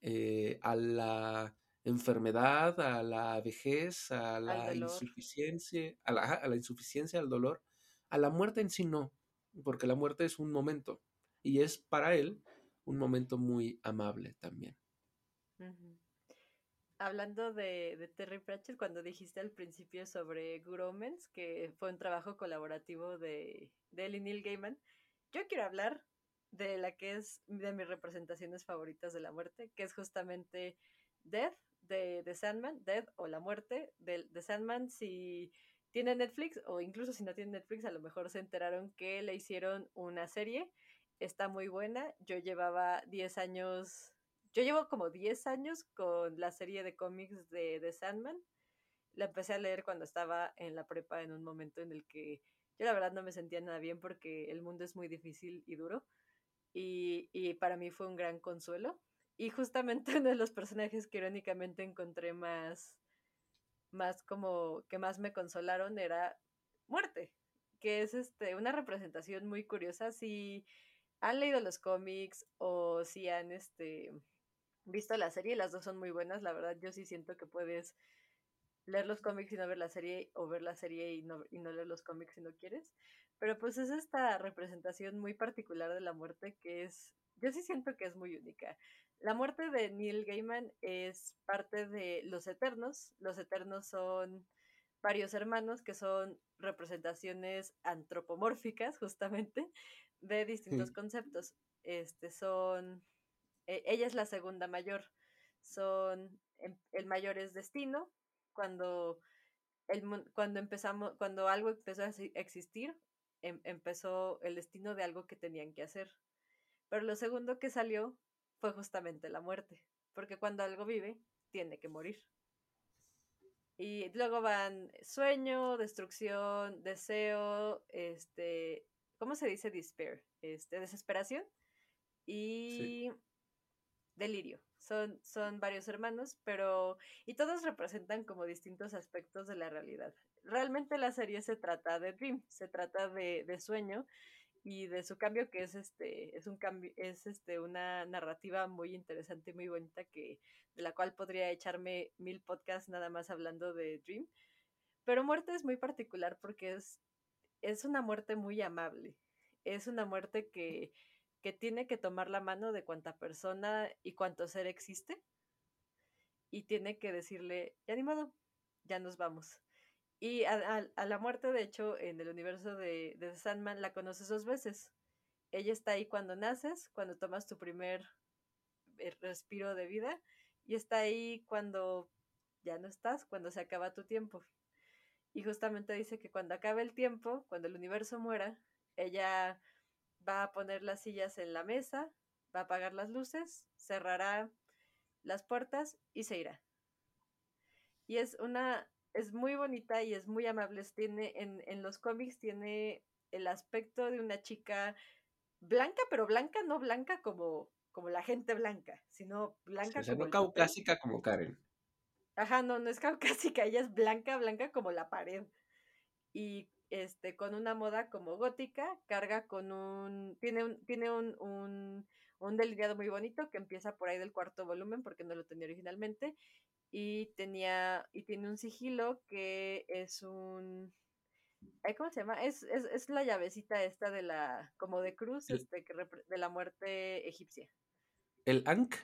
eh, a la enfermedad, a la vejez, a la insuficiencia, a la, a la, insuficiencia, al dolor, a la muerte en sí no, porque la muerte es un momento y es para él un momento muy amable también. Hablando de, de, Terry Pratchett, cuando dijiste al principio sobre Good Omens, que fue un trabajo colaborativo de, de él y Neil Gaiman, yo quiero hablar de la que es de mis representaciones favoritas de la muerte, que es justamente Death de The Sandman, Dead o La Muerte de The Sandman, si tiene Netflix o incluso si no tiene Netflix, a lo mejor se enteraron que le hicieron una serie. Está muy buena. Yo llevaba 10 años, yo llevo como 10 años con la serie de cómics de The Sandman. La empecé a leer cuando estaba en la prepa en un momento en el que yo la verdad no me sentía nada bien porque el mundo es muy difícil y duro. Y, y para mí fue un gran consuelo. Y justamente *laughs* uno de los personajes que irónicamente encontré más, más como que más me consolaron era muerte, que es este una representación muy curiosa. Si han leído los cómics o si han este visto la serie, las dos son muy buenas, la verdad yo sí siento que puedes leer los cómics y no ver la serie o ver la serie y no, y no leer los cómics si no quieres, pero pues es esta representación muy particular de la muerte que es, yo sí siento que es muy única. La muerte de Neil Gaiman es parte de Los Eternos. Los Eternos son varios hermanos que son representaciones antropomórficas justamente de distintos conceptos. Este son e, ella es la segunda mayor. Son em, el mayor es destino cuando el, cuando empezamos cuando algo empezó a existir em, empezó el destino de algo que tenían que hacer. Pero lo segundo que salió fue justamente la muerte, porque cuando algo vive tiene que morir. Y luego van sueño, destrucción, deseo, este, ¿cómo se dice despair? Este, desesperación y delirio. Son, son varios hermanos, pero. y todos representan como distintos aspectos de la realidad. Realmente la serie se trata de Dream, se trata de, de sueño y de su cambio que es este es un cambio es este una narrativa muy interesante muy bonita que de la cual podría echarme mil podcasts nada más hablando de Dream pero muerte es muy particular porque es es una muerte muy amable es una muerte que que tiene que tomar la mano de cuánta persona y cuánto ser existe y tiene que decirle, ya ni modo, ya nos vamos. Y a, la muerte, de hecho, en el universo de, de Sandman la conoces dos veces. Ella está ahí cuando naces, cuando tomas tu primer eh, respiro de vida, y está ahí cuando ya no estás, cuando se acaba tu tiempo. Y justamente dice que cuando acabe el tiempo, cuando el universo muera, ella va a poner las sillas en la mesa, va a apagar las luces, cerrará las puertas y se irá. Y es una, es muy bonita y es muy amable. Tiene, en, en los cómics tiene el aspecto de una chica blanca, pero blanca, no blanca como, como la gente blanca, sino blanca o sea, no caucásica como Karen. Ajá, no, no es caucásica, ella es blanca, blanca como la pared. Y este, con una moda como gótica, carga con un, tiene un, tiene un, un, un delineado muy bonito que empieza por ahí del cuarto volumen porque no lo tenía originalmente y tenía, y tiene un sigilo que es un, ¿cómo se llama? Es, es, es la llavecita esta de la, como de cruz, este, que de la muerte egipcia. ¿El Ankh?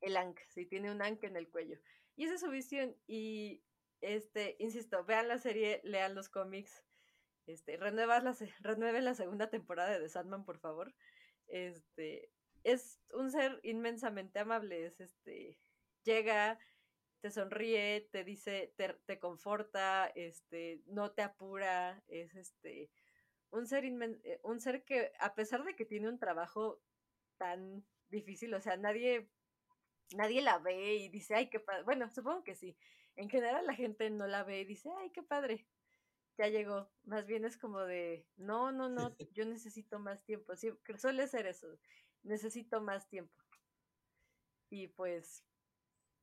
El Ankh, sí, tiene un Ankh en el cuello. Y esa es su visión. Y, este, insisto, vean la serie, lean los cómics. Este, renuevas la, renueve la segunda temporada de The Sandman, por favor. Este, es un ser inmensamente amable, es este, llega, te sonríe, te dice, te, te conforta, este, no te apura, es este, un ser eh, un ser que a pesar de que tiene un trabajo tan difícil, o sea, nadie, nadie la ve y dice, ay, qué padre, bueno, supongo que sí, en general la gente no la ve y dice, ay, qué padre, ya llegó. Más bien es como de, no, no, no, *laughs* yo necesito más tiempo. suele ser eso, necesito más tiempo. Y pues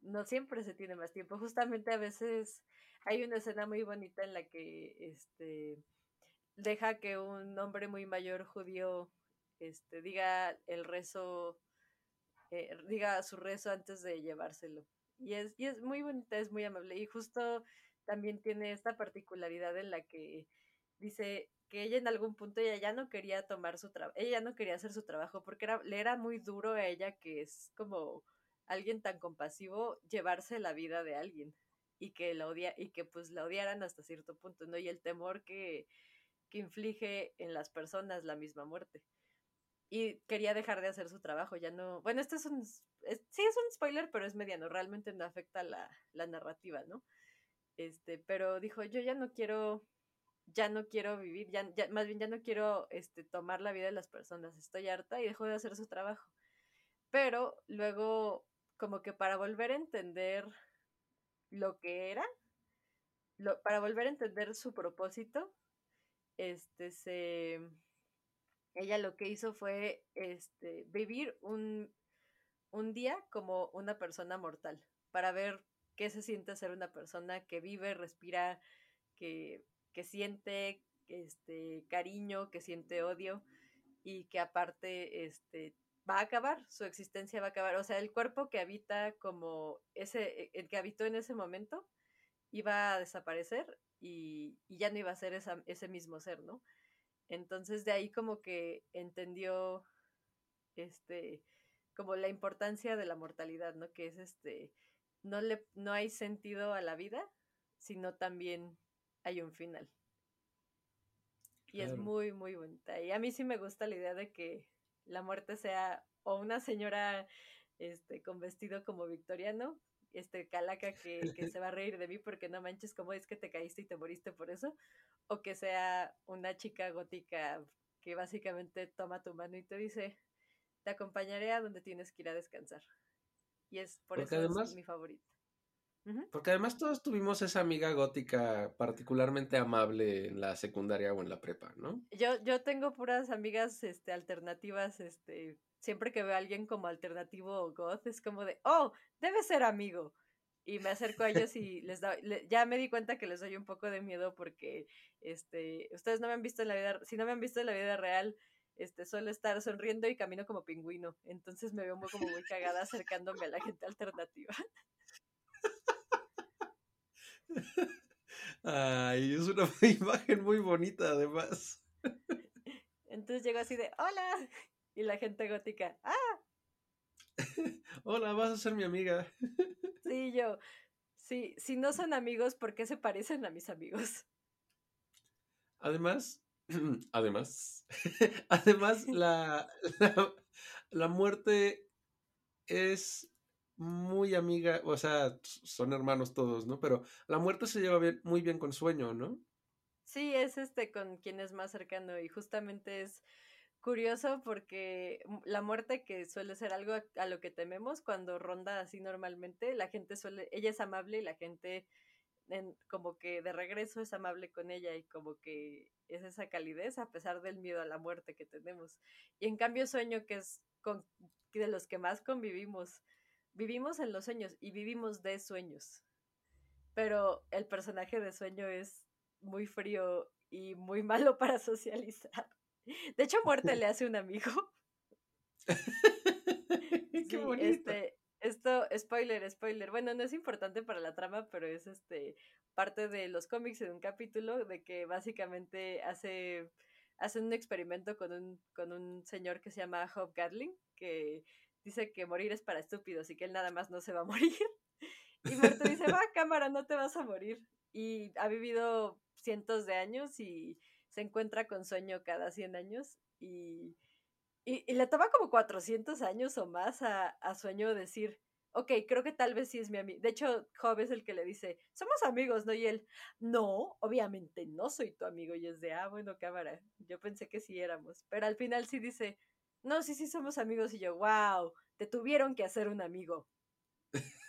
no siempre se tiene más tiempo. Justamente a veces hay una escena muy bonita en la que este deja que un hombre muy mayor judío este diga el rezo eh, diga su rezo antes de llevárselo. Y es, y es muy bonita, es muy amable. Y justo también tiene esta particularidad en la que dice que ella en algún punto ya no quería tomar su trabajo, ella no quería hacer su trabajo porque era, le era muy duro a ella que es como alguien tan compasivo llevarse la vida de alguien y que la odia y que pues la odiaran hasta cierto punto, ¿no? Y el temor que, que inflige en las personas la misma muerte. Y quería dejar de hacer su trabajo, ya no, bueno, esto es un, sí es un spoiler, pero es mediano, realmente no afecta la, la narrativa, ¿no? este, pero dijo, yo ya no quiero, ya no quiero vivir, ya, más bien ya no quiero este, tomar la vida de las personas, estoy harta y dejó de hacer su trabajo. Pero luego, como que para volver a entender lo que era, lo, para volver a entender su propósito, este, se, ella lo que hizo fue este, vivir un, un día como una persona mortal, para ver qué se siente ser una persona que vive, respira, que, que siente este cariño, que siente odio y que aparte este va a acabar, su existencia va a acabar. O sea, el cuerpo que habita como ese, el que habitó en ese momento, iba a desaparecer y, ya no iba a ser ese mismo ser, ¿no? Entonces de ahí como que entendió este como la importancia de la mortalidad, ¿no? Que es este no le no hay sentido a la vida, sino también hay un final. Y es muy muy bonita. Y a mí sí me gusta la idea de que la muerte sea o una señora este con vestido como victoriano este calaca que, que, se va a reír de mí porque no manches cómo es que te caíste y te moriste por eso, o que sea una chica gótica que básicamente toma tu mano y te dice, te acompañaré a donde tienes que ir a descansar. Y es por eso es mi favorita. Porque además todos tuvimos esa amiga gótica particularmente amable en la secundaria o en la prepa, ¿no? Yo, yo tengo puras amigas este, alternativas, este, siempre que veo a alguien como alternativo o goth, es como de, oh, debe ser amigo. Y me acerco a ellos y les da, ya me di cuenta que les doy un poco de miedo porque, este, ustedes no me han visto en la vida, si no me han visto en la vida real, este, suelo estar sonriendo y camino como pingüino. Entonces me veo muy, como muy cagada acercándome a la gente alternativa. *laughs* Ay, es una *laughs* imagen muy bonita además. Entonces llego así de, hola, y la gente gótica, ¡ah! *laughs* Hola, vas a ser mi amiga. Sí, yo. Sí, si no son amigos, ¿por qué se parecen a mis amigos? Además, *clears throat* además, además, la, la, muerte es muy amiga, o sea, son hermanos todos, ¿no? Pero la muerte se lleva bien, muy bien con sueño, ¿no? Sí, es este con quien es más cercano y justamente es curioso porque la muerte que suele ser algo a, lo que tememos cuando ronda así normalmente, la gente suele, ella es amable y la gente como que de regreso es amable con ella y como que es esa calidez a pesar del miedo a la muerte que tenemos. Y en cambio sueño que es de los que más convivimos, vivimos en los sueños y vivimos de sueños. Pero el personaje de sueño es muy frío y muy malo para *laughs* socializar. De hecho, muerte le hace un amigo. *laughs* Qué bonito. Este, esto, spoiler, spoiler. Bueno, no es importante para la trama, pero es este parte de los cómics de un capítulo de que básicamente hace, hace un experimento con un, con un señor que se llama Hope Gatling, que dice que morir es para estúpidos y que él nada más no se va a morir. *laughs* Y muerte dice, va, cámara, no te vas a morir. Y ha vivido cientos de años y se encuentra con sueño cada 100 años y, y, le toma como 400 años o más a, a, sueño decir, ok, creo que tal vez sí es mi amigo. De hecho, Job es el que le dice, somos amigos, ¿no? Y él, no, obviamente no soy tu amigo. Y es de, ah, bueno, cámara, yo pensé que sí éramos. Pero al final sí dice, no, sí, sí somos amigos. Y yo, wow, te tuvieron que hacer un amigo.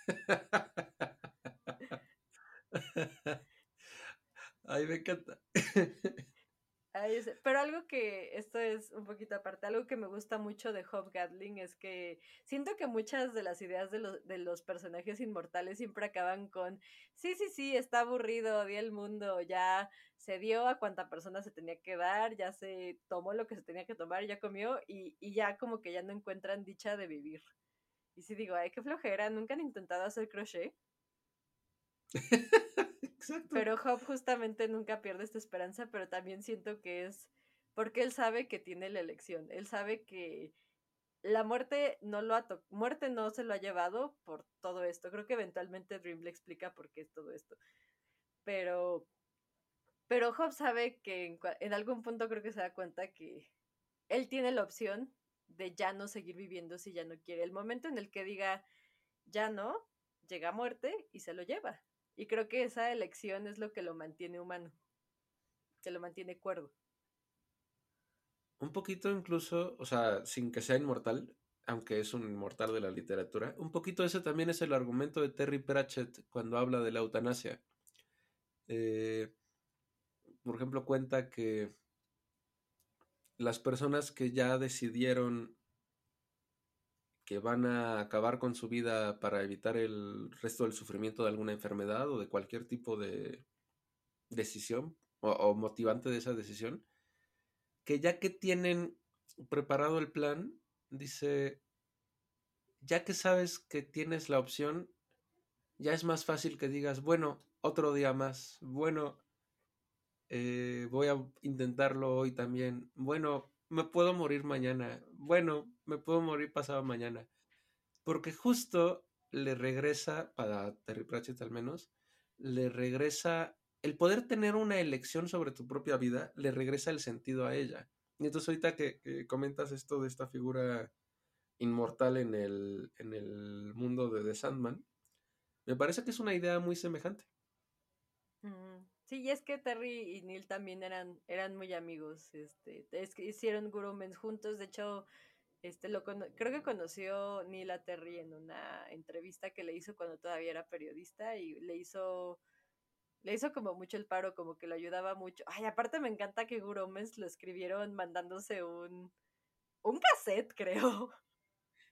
*laughs* Ay, me encanta. *laughs* Pero algo que, esto es un poquito aparte, algo que me gusta mucho de Hope Gatling es que siento que muchas de las ideas de los, de los personajes inmortales siempre acaban con, sí, sí, sí, está aburrido, odia el mundo, ya se dio a cuánta persona se tenía que dar, ya se tomó lo que se tenía que tomar, ya comió y, y ya como que ya no encuentran dicha de vivir. Y si digo, ay, qué flojera, nunca han intentado hacer crochet. *laughs* Pero Job justamente nunca pierde esta esperanza, pero también siento que es porque él sabe que tiene la elección. Él sabe que la muerte no lo ha muerte no se lo ha llevado por todo esto. Creo que eventualmente Dream le explica por qué es todo esto. Pero pero Job sabe que en, en algún punto creo que se da cuenta que él tiene la opción de ya no seguir viviendo si ya no quiere. El momento en el que diga ya no, llega muerte y se lo lleva. Y creo que esa elección es lo que lo mantiene humano, que lo mantiene cuerdo. Un poquito incluso, o sea, sin que sea inmortal, aunque es un inmortal de la literatura, un poquito ese también es el argumento de Terry Pratchett cuando habla de la eutanasia. Eh, por ejemplo, cuenta que las personas que ya decidieron que van a acabar con su vida para evitar el resto del sufrimiento de alguna enfermedad o de cualquier tipo de decisión o, motivante de esa decisión, que ya que tienen preparado el plan, dice, ya que sabes que tienes la opción, ya es más fácil que digas, bueno, otro día más, bueno, eh, voy a intentarlo hoy también, bueno, me puedo morir mañana, bueno, me puedo morir pasado mañana. Porque justo le regresa, para Terry Pratchett al menos, le regresa el poder tener una elección sobre tu propia vida, le regresa el sentido a ella. Y entonces ahorita que, comentas esto de esta figura inmortal en el, en el mundo de The Sandman, me parece que es una idea muy semejante. Sí, y es que Terry y Neil también eran, eran muy amigos. Este, es que hicieron Gurumens juntos. De hecho, este, lo creo que conoció Neil a Terry en una entrevista que le hizo cuando todavía era periodista y le hizo le hizo como mucho el paro, como que lo ayudaba mucho. Ay, aparte me encanta que Gurumens lo escribieron mandándose un un cassette, *laughs* creo.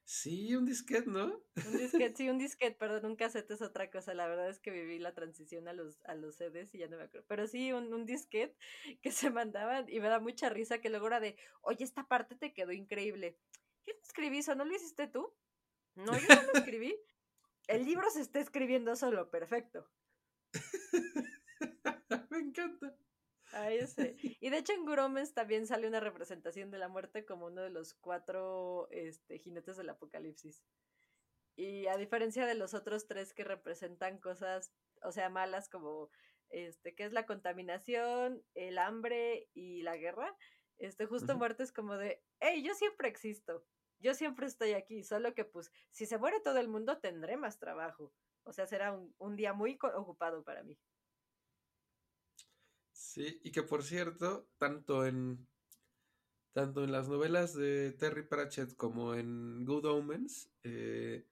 Sí, un disquete, ¿no? Un disquete, sí, un *laughs* disquete, perdón, un cassette es otra cosa. La verdad es que viví la transición a los, a los CDs y ya no me acuerdo. Pero sí, un, un disquete *laughs* que se mandaban y me da mucha risa que luego era de, oye, esta parte te quedó increíble. ¿Quién escribí eso? ¿No lo hiciste tú? No, yo no lo escribí. *laughs* El libro se está escribiendo solo, perfecto. me encanta. Ahí sé. *laughs* Y de hecho en Guromens también sale una representación de la muerte como uno de los cuatro este, jinetes del apocalipsis. Y a diferencia de los otros tres que representan cosas, o sea, malas como este, que es la contaminación, el hambre y la guerra, este, justo muerte es como de, hey, yo siempre existo, yo siempre estoy aquí, solo que pues si se muere todo el mundo tendré más trabajo. O sea, será un, un día muy ocupado para mí. Sí, y que por cierto, tanto en tanto en las novelas de Terry Pratchett como en Good Omens, eh,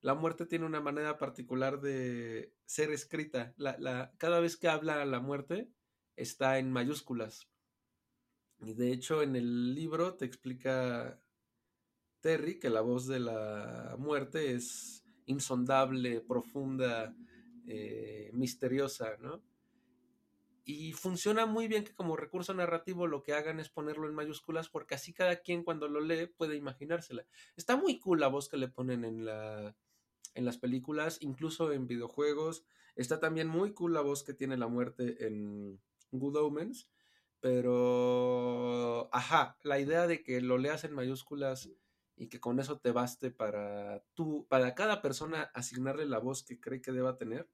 la muerte tiene una manera particular de ser escrita. La, la, cada vez que habla la muerte está en mayúsculas. Y de hecho en el libro te explica Terry que la voz de la muerte es insondable, profunda, eh, misteriosa, ¿no? Y funciona muy bien que como recurso narrativo lo que hagan es ponerlo en mayúsculas porque así cada quien cuando lo lee puede imaginársela. Está muy cool la voz que le ponen en, la, en las películas, incluso en videojuegos. Está también muy cool la voz que tiene la muerte en Good Omens. Pero, ajá, la idea de que lo leas en mayúsculas y que con eso te baste para tú, para cada persona asignarle la voz que cree que deba tener,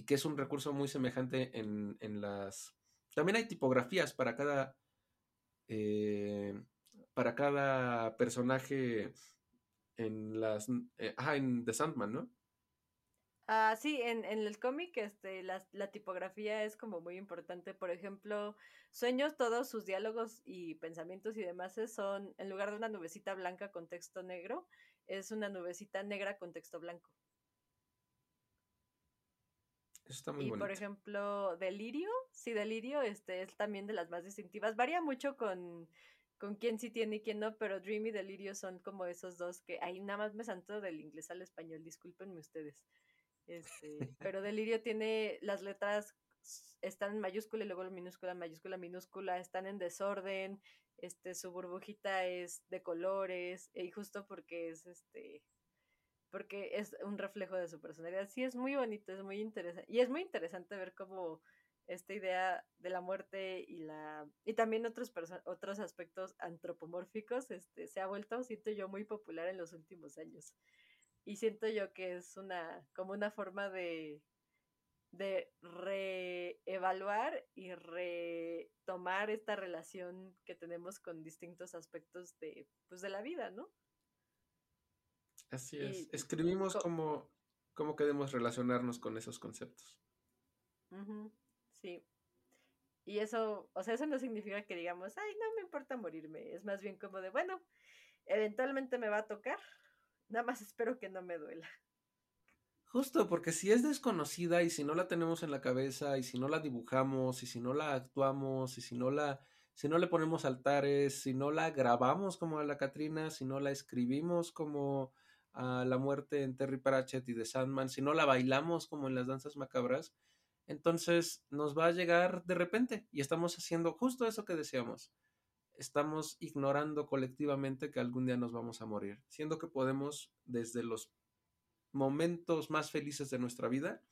y que es un recurso muy semejante en, las... También hay tipografías para cada... Eh, para cada personaje en las... Eh, ah, en The Sandman, ¿no? Ah, sí, en, en el cómic este, la, la, tipografía es como muy importante. Por ejemplo, Sueños, todos sus diálogos y pensamientos y demás son, en lugar de una nubecita blanca con texto negro, es una nubecita negra con texto blanco y por ejemplo, Delirio, sí, Delirio este, es también de las más distintivas. Varía mucho con, con quién sí tiene y quién no, pero Dream y Delirio son como esos dos que ahí nada más me santo del inglés al español, discúlpenme ustedes. Este, *laughs* pero Delirio tiene las letras están en mayúscula y luego la minúscula, mayúscula, minúscula, están en desorden, este, su burbujita es de colores, y justo porque es este porque es un reflejo de su personalidad. Sí, es muy bonito, es muy interesante. Y es muy interesante ver cómo esta idea de la muerte y la y también otros otros aspectos antropomórficos este se ha vuelto siento yo muy popular en los últimos años y siento yo que es una como una forma de de reevaluar y retomar esta relación que tenemos con distintos aspectos de pues de la vida no Así es. Escribimos cómo, cómo queremos relacionarnos con esos conceptos. Sí. Y eso, o sea, eso no significa que digamos, ay, no me importa morirme. Es más bien como de, bueno, eventualmente me va a tocar. Nada más espero que no me duela. Justo, porque si es desconocida y si no la tenemos en la cabeza y si no la dibujamos y si no la actuamos y si no la si no le ponemos altares, si no la grabamos como a la Catrina, si no la escribimos como a la muerte en Terry Pratchett y de Sandman, si no la bailamos como en las danzas macabras, entonces nos va a llegar de repente y estamos haciendo justo eso que deseamos. Estamos ignorando colectivamente que algún día nos vamos a morir, siendo que podemos desde los momentos más felices de nuestra vida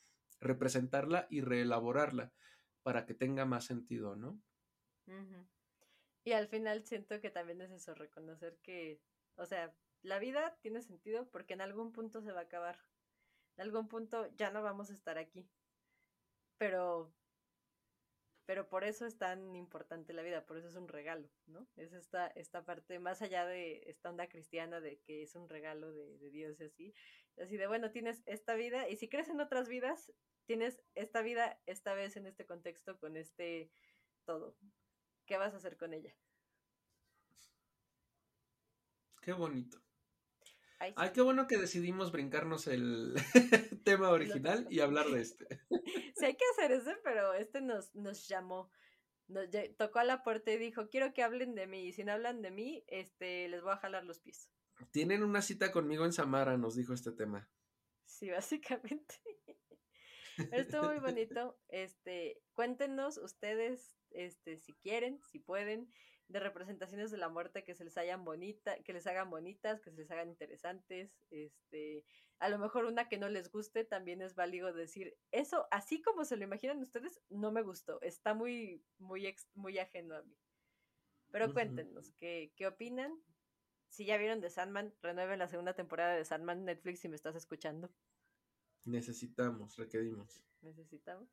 representarla y reelaborarla para que tenga más sentido, ¿no? Y al final siento que también es eso, reconocer que, o sea, la vida tiene sentido porque en algún punto se va a acabar. En algún punto ya no vamos a estar aquí. Pero pero por eso es tan importante la vida, por eso es un regalo, ¿no? Es esta, esta parte, más allá de esta onda cristiana de que es un regalo de, de Dios y así, así de, bueno, tienes esta vida y si crees en otras vidas, tienes esta vida esta vez en este contexto con este todo. ¿Qué vas a hacer con ella? Qué bonito. Ay, qué bueno que decidimos brincarnos el *laughs* tema original y hablar de este. *laughs* Sí, hay que hacer ese, pero este nos, nos llamó. Nos tocó a la puerta y dijo, quiero que hablen de mí. Y si no hablan de mí, este, les voy a jalar los pies. Tienen una cita conmigo en Samara, nos dijo este tema. Sí, básicamente. Estuvo muy bonito. *laughs* Este, cuéntenos ustedes, este, si quieren, si pueden, de representaciones de la muerte que se les hayan bonita, que les hagan bonitas, que se les hagan interesantes, este, a lo mejor una que no les guste, también es válido decir, eso, así como se lo imaginan ustedes, no me gustó, está muy, muy, muy ajeno a mí. Pero cuéntenos, ¿qué, ¿qué opinan? Si ya vieron de Sandman, renueven la segunda temporada de Sandman Netflix si me estás escuchando. Necesitamos, requerimos. Necesitamos.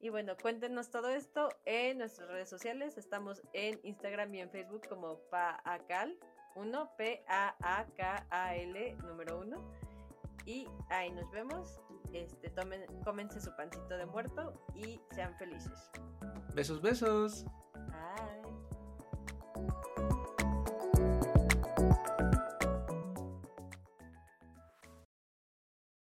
Y bueno, cuéntenos todo esto en nuestras redes sociales. Estamos en Instagram y en Facebook como PAACAL1, P-A-A-K-A-L número 1. Y ahí nos vemos. Este, tomen, cómense su pancito de muerto y sean felices. Besos, besos. Bye.